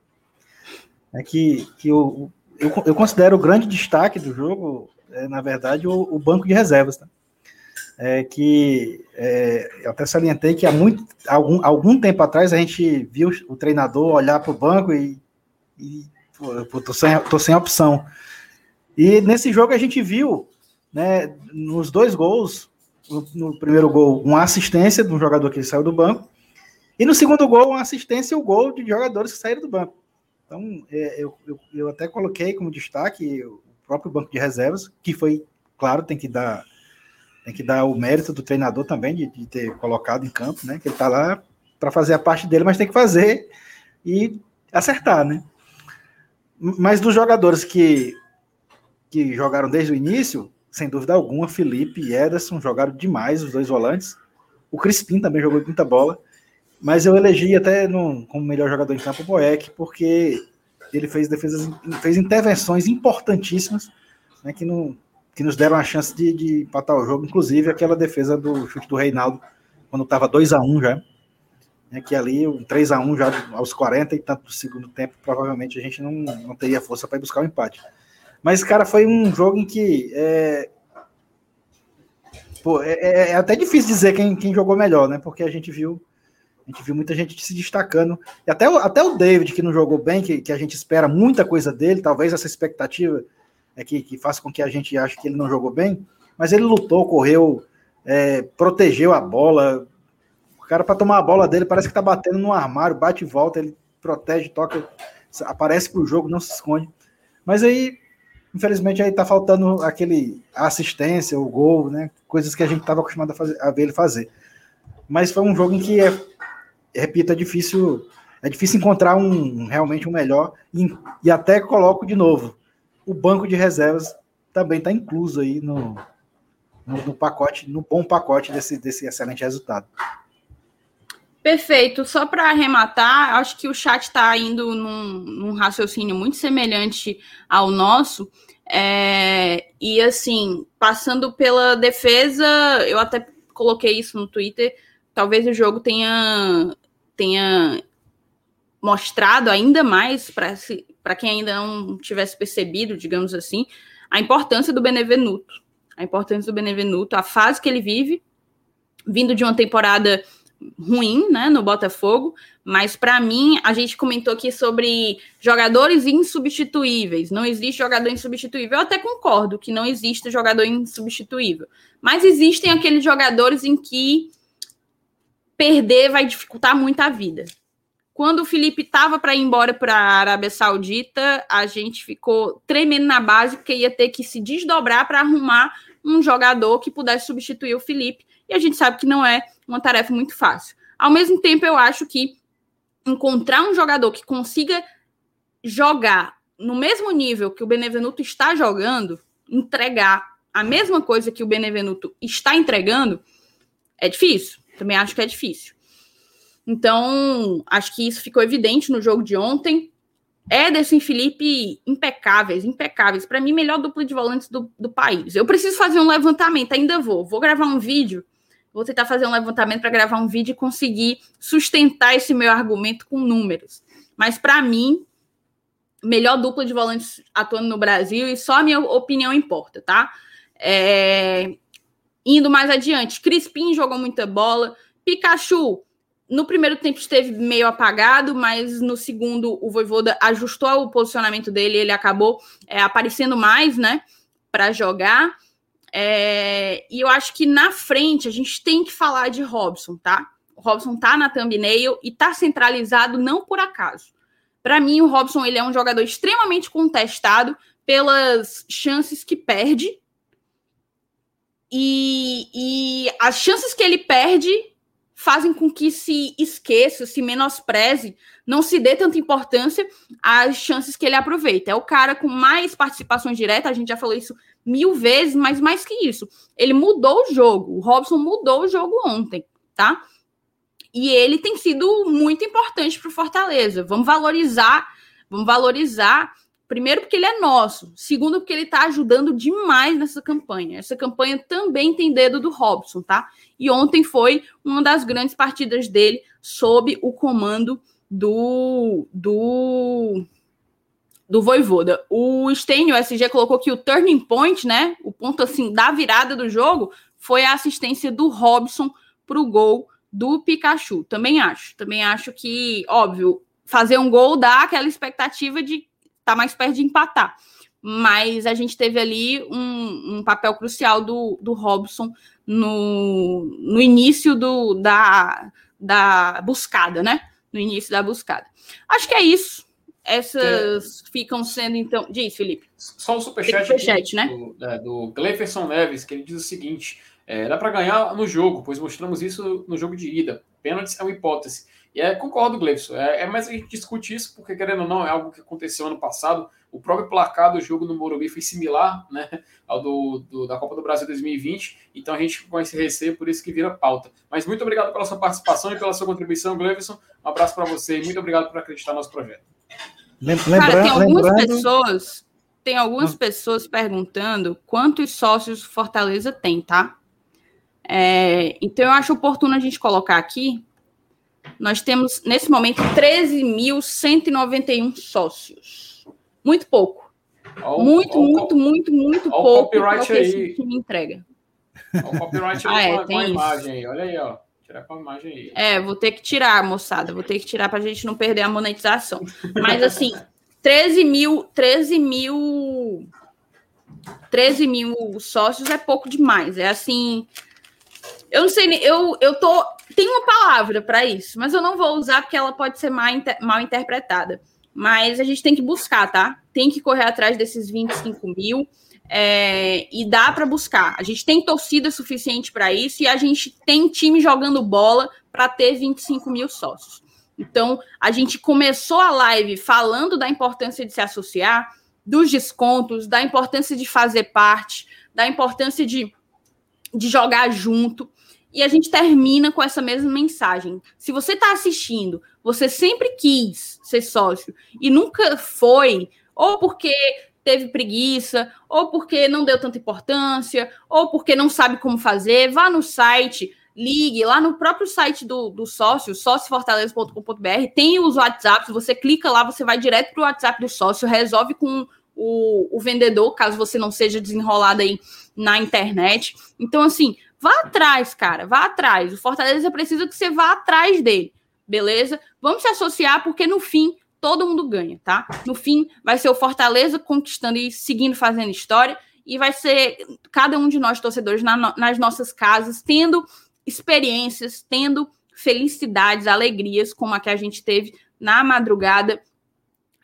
É que, que eu, eu, eu, considero o grande destaque do jogo, é, na verdade, o, o, banco de reservas. Tá? É que é, eu até salientei que há muito, algum, algum tempo atrás a gente viu o treinador olhar para o banco e, e pô, tô, sem, tô sem opção. E nesse jogo a gente viu, né, nos dois gols, no, primeiro gol, uma assistência de um jogador que saiu do banco, e no segundo gol, uma assistência e o gol de jogadores que saíram do banco. Então, é, eu, eu, eu, até coloquei como destaque o próprio banco de reservas, que foi, claro, tem que dar tem que dar o mérito do treinador também de, de ter colocado em campo, né? Que ele está lá para fazer a parte dele, mas tem que fazer e acertar, né? Mas dos jogadores que, que jogaram desde o início, sem dúvida alguma, Felipe e Ederson jogaram demais, os dois volantes. O Crispim também jogou muita bola. Mas eu elegi até no, como melhor jogador em campo o Boeck, porque ele fez defesas, fez intervenções importantíssimas, né, que, não, que nos deram a chance de, de empatar o jogo, inclusive aquela defesa do chute do Reinaldo, quando estava 2 a 1 já. Né, que ali, um 3 a 1 já aos 40 e tanto do segundo tempo, provavelmente a gente não, não teria força para buscar o empate. Mas, cara, foi um jogo em que. É, pô, é, é, é, até difícil dizer quem, quem jogou melhor, né? Porque a gente viu. A gente viu muita gente se destacando. E até, até o David, que não jogou bem, que, que a gente espera muita coisa dele, talvez essa expectativa é que, que faça com que a gente ache que ele não jogou bem, mas ele lutou, correu, é, protegeu a bola. O cara, para tomar a bola dele, parece que tá batendo no armário, bate e volta, ele protege, toca, aparece pro jogo, não se esconde. Mas aí Infelizmente aí tá faltando aquele assistência, o gol, né? Coisas que a gente estava acostumado a, fazer, a ver ele fazer. Mas foi um jogo em que é, repito, é difícil, é difícil encontrar um realmente um melhor e, e até coloco de novo, o banco de reservas também está incluso aí no, no, no, pacote, no bom pacote desse, desse excelente resultado. Perfeito. Só para arrematar, acho que o chat está indo num, num, raciocínio muito semelhante ao nosso. É, e assim, passando pela defesa, eu até coloquei isso no Twitter. Talvez o jogo tenha, tenha mostrado ainda mais para quem ainda não tivesse percebido, digamos assim, a importância do Benevenuto. A importância do Benevenuto, a fase que ele vive, vindo de uma temporada ruim, né, no Botafogo, mas para mim a gente comentou aqui sobre jogadores insubstituíveis. Não existe jogador insubstituível. Eu até concordo que não existe jogador insubstituível, mas existem aqueles jogadores em que perder vai dificultar muito a vida. Quando o Felipe estava para ir embora para a Arábia Saudita, a gente ficou tremendo na base porque ia ter que se desdobrar para arrumar um jogador que pudesse substituir o Felipe e a gente sabe que não é uma tarefa muito fácil. Ao mesmo tempo, eu acho que encontrar um jogador que consiga jogar no mesmo nível que o Benevenuto está jogando, entregar a mesma coisa que o Benevenuto está entregando, é difícil. Também acho que é difícil. Então, acho que isso ficou evidente no jogo de ontem. Ederson e Felipe impecáveis, impecáveis. Para mim, melhor dupla de volantes do, do país. Eu preciso fazer um levantamento, ainda vou. Vou gravar um vídeo Vou tentar fazer um levantamento para gravar um vídeo e conseguir sustentar esse meu argumento com números. Mas para mim, melhor dupla de volantes atuando no Brasil e só a minha opinião importa, tá? É... Indo mais adiante, Crispim jogou muita bola. Pikachu, no primeiro tempo esteve meio apagado, mas no segundo o Voivoda ajustou o posicionamento dele, ele acabou é, aparecendo mais, né, para jogar. É, e eu acho que na frente a gente tem que falar de Robson, tá? O Robson tá na thumbnail e tá centralizado não por acaso. Para mim, o Robson ele é um jogador extremamente contestado pelas chances que perde. E, e as chances que ele perde fazem com que se esqueça, se menospreze, não se dê tanta importância às chances que ele aproveita. É o cara com mais participações diretas, a gente já falou isso mil vezes, mas mais que isso, ele mudou o jogo. O Robson mudou o jogo ontem, tá? E ele tem sido muito importante para o Fortaleza. Vamos valorizar, vamos valorizar. Primeiro, porque ele é nosso. Segundo, porque ele está ajudando demais nessa campanha. Essa campanha também tem dedo do Robson, tá? E ontem foi uma das grandes partidas dele sob o comando do, do do Voivoda. O Stênio, o SG, colocou que o turning point, né? O ponto assim da virada do jogo foi a assistência do Robson para o gol do Pikachu. Também acho. Também acho que, óbvio, fazer um gol dá aquela expectativa de estar tá mais perto de empatar. Mas a gente teve ali um, um papel crucial do, do Robson no, no início do, da, da buscada, né? No início da buscada. Acho que é isso. Essas é. ficam sendo, então. Diz, Felipe. Só um superchat, superchat né? do, é, do Gleferson Neves, que ele diz o seguinte: é, dá para ganhar no jogo, pois mostramos isso no jogo de ida. Pênaltis é uma hipótese. E é, concordo, Gleison. É, é, mas a gente discute isso porque, querendo ou não, é algo que aconteceu ano passado. O próprio placar do jogo no Morumbi foi similar né, ao do, do, da Copa do Brasil 2020. Então a gente com esse receio, por isso que vira pauta. Mas muito obrigado pela sua participação e pela sua contribuição, Gleison. Um abraço para você e muito obrigado por acreditar no nosso projeto. Lembra, Cara, tem algumas lembrando... pessoas. tem algumas pessoas perguntando quantos sócios Fortaleza tem, tá? É, então eu acho oportuno a gente colocar aqui. Nós temos, nesse momento, 13.191 sócios. Muito pouco. Muito, muito, muito, muito pouco. Copyright aí. Que me entrega. O copyright ah, é, com a imagem aí. Olha aí, ó. Tirar com a imagem aí. É, vou ter que tirar, moçada. Vou ter que tirar para a gente não perder a monetização. Mas assim, 13 mil, 13 mil, 13 mil sócios é pouco demais. É assim, eu não sei, eu, eu tô, tem uma palavra para isso, mas eu não vou usar porque ela pode ser mal, mal interpretada. Mas a gente tem que buscar, tá? Tem que correr atrás desses 25 mil. É, e dá para buscar. A gente tem torcida suficiente para isso e a gente tem time jogando bola para ter 25 mil sócios. Então, a gente começou a live falando da importância de se associar, dos descontos, da importância de fazer parte, da importância de, de jogar junto. E a gente termina com essa mesma mensagem. Se você está assistindo, você sempre quis ser sócio e nunca foi, ou porque teve preguiça, ou porque não deu tanta importância, ou porque não sabe como fazer, vá no site, ligue lá no próprio site do, do sócio, sóciofortaleza.com.br, tem os WhatsApps, você clica lá, você vai direto para o WhatsApp do sócio, resolve com o, o vendedor, caso você não seja desenrolado aí na internet. Então, assim, vá atrás, cara, vá atrás. O Fortaleza precisa que você vá atrás dele, beleza? Vamos se associar, porque no fim todo mundo ganha, tá? No fim, vai ser o Fortaleza conquistando e seguindo fazendo história, e vai ser cada um de nós, torcedores, na, nas nossas casas, tendo experiências, tendo felicidades, alegrias, como a que a gente teve na madrugada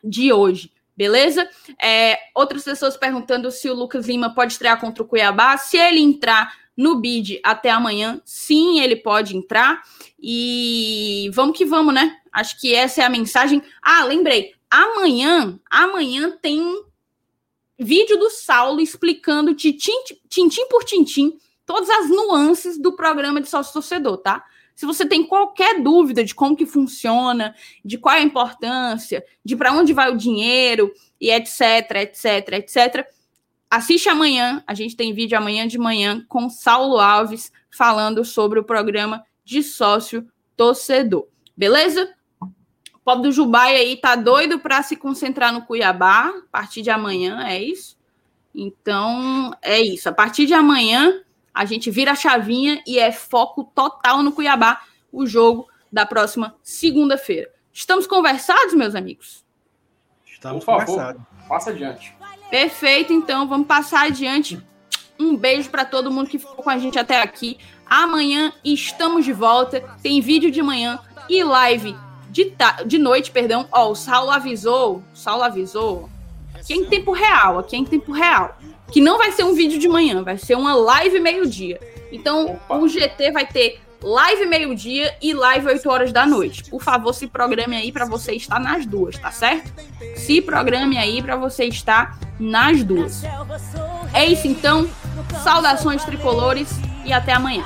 de hoje. Beleza? É, outras pessoas perguntando se o Lucas Lima pode estrear contra o Cuiabá. Se ele entrar no bid até amanhã, sim, ele pode entrar. E vamos que vamos, né? Acho que essa é a mensagem. Ah, lembrei. Amanhã, amanhã tem vídeo do Saulo explicando tintim, tintim por tintim todas as nuances do programa de sócio torcedor, tá? Se você tem qualquer dúvida de como que funciona, de qual é a importância, de para onde vai o dinheiro e etc, etc, etc, assiste amanhã. A gente tem vídeo amanhã de manhã com Saulo Alves falando sobre o programa de sócio torcedor. Beleza? O pobre do Jubai aí tá doido para se concentrar no Cuiabá a partir de amanhã, é isso? Então, é isso. A partir de amanhã, a gente vira a chavinha e é foco total no Cuiabá, o jogo da próxima segunda-feira. Estamos conversados, meus amigos? Estamos Por favor, conversados. Passa adiante. Perfeito, então vamos passar adiante. Um beijo para todo mundo que ficou com a gente até aqui. Amanhã estamos de volta. Tem vídeo de manhã e live de, de noite, perdão. Ó, o Saulo avisou, Saulo avisou que é em tempo real, aqui é em tempo real que não vai ser um vídeo de manhã, vai ser uma live meio-dia. Então, Opa. o GT vai ter live meio-dia e live 8 horas da noite. Por favor, se programe aí para você estar nas duas, tá certo? Se programe aí para você estar nas duas. É isso então. Saudações tricolores e até amanhã.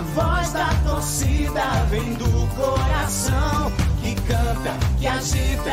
A voz da torcida vem do coração. Que canta, que agita,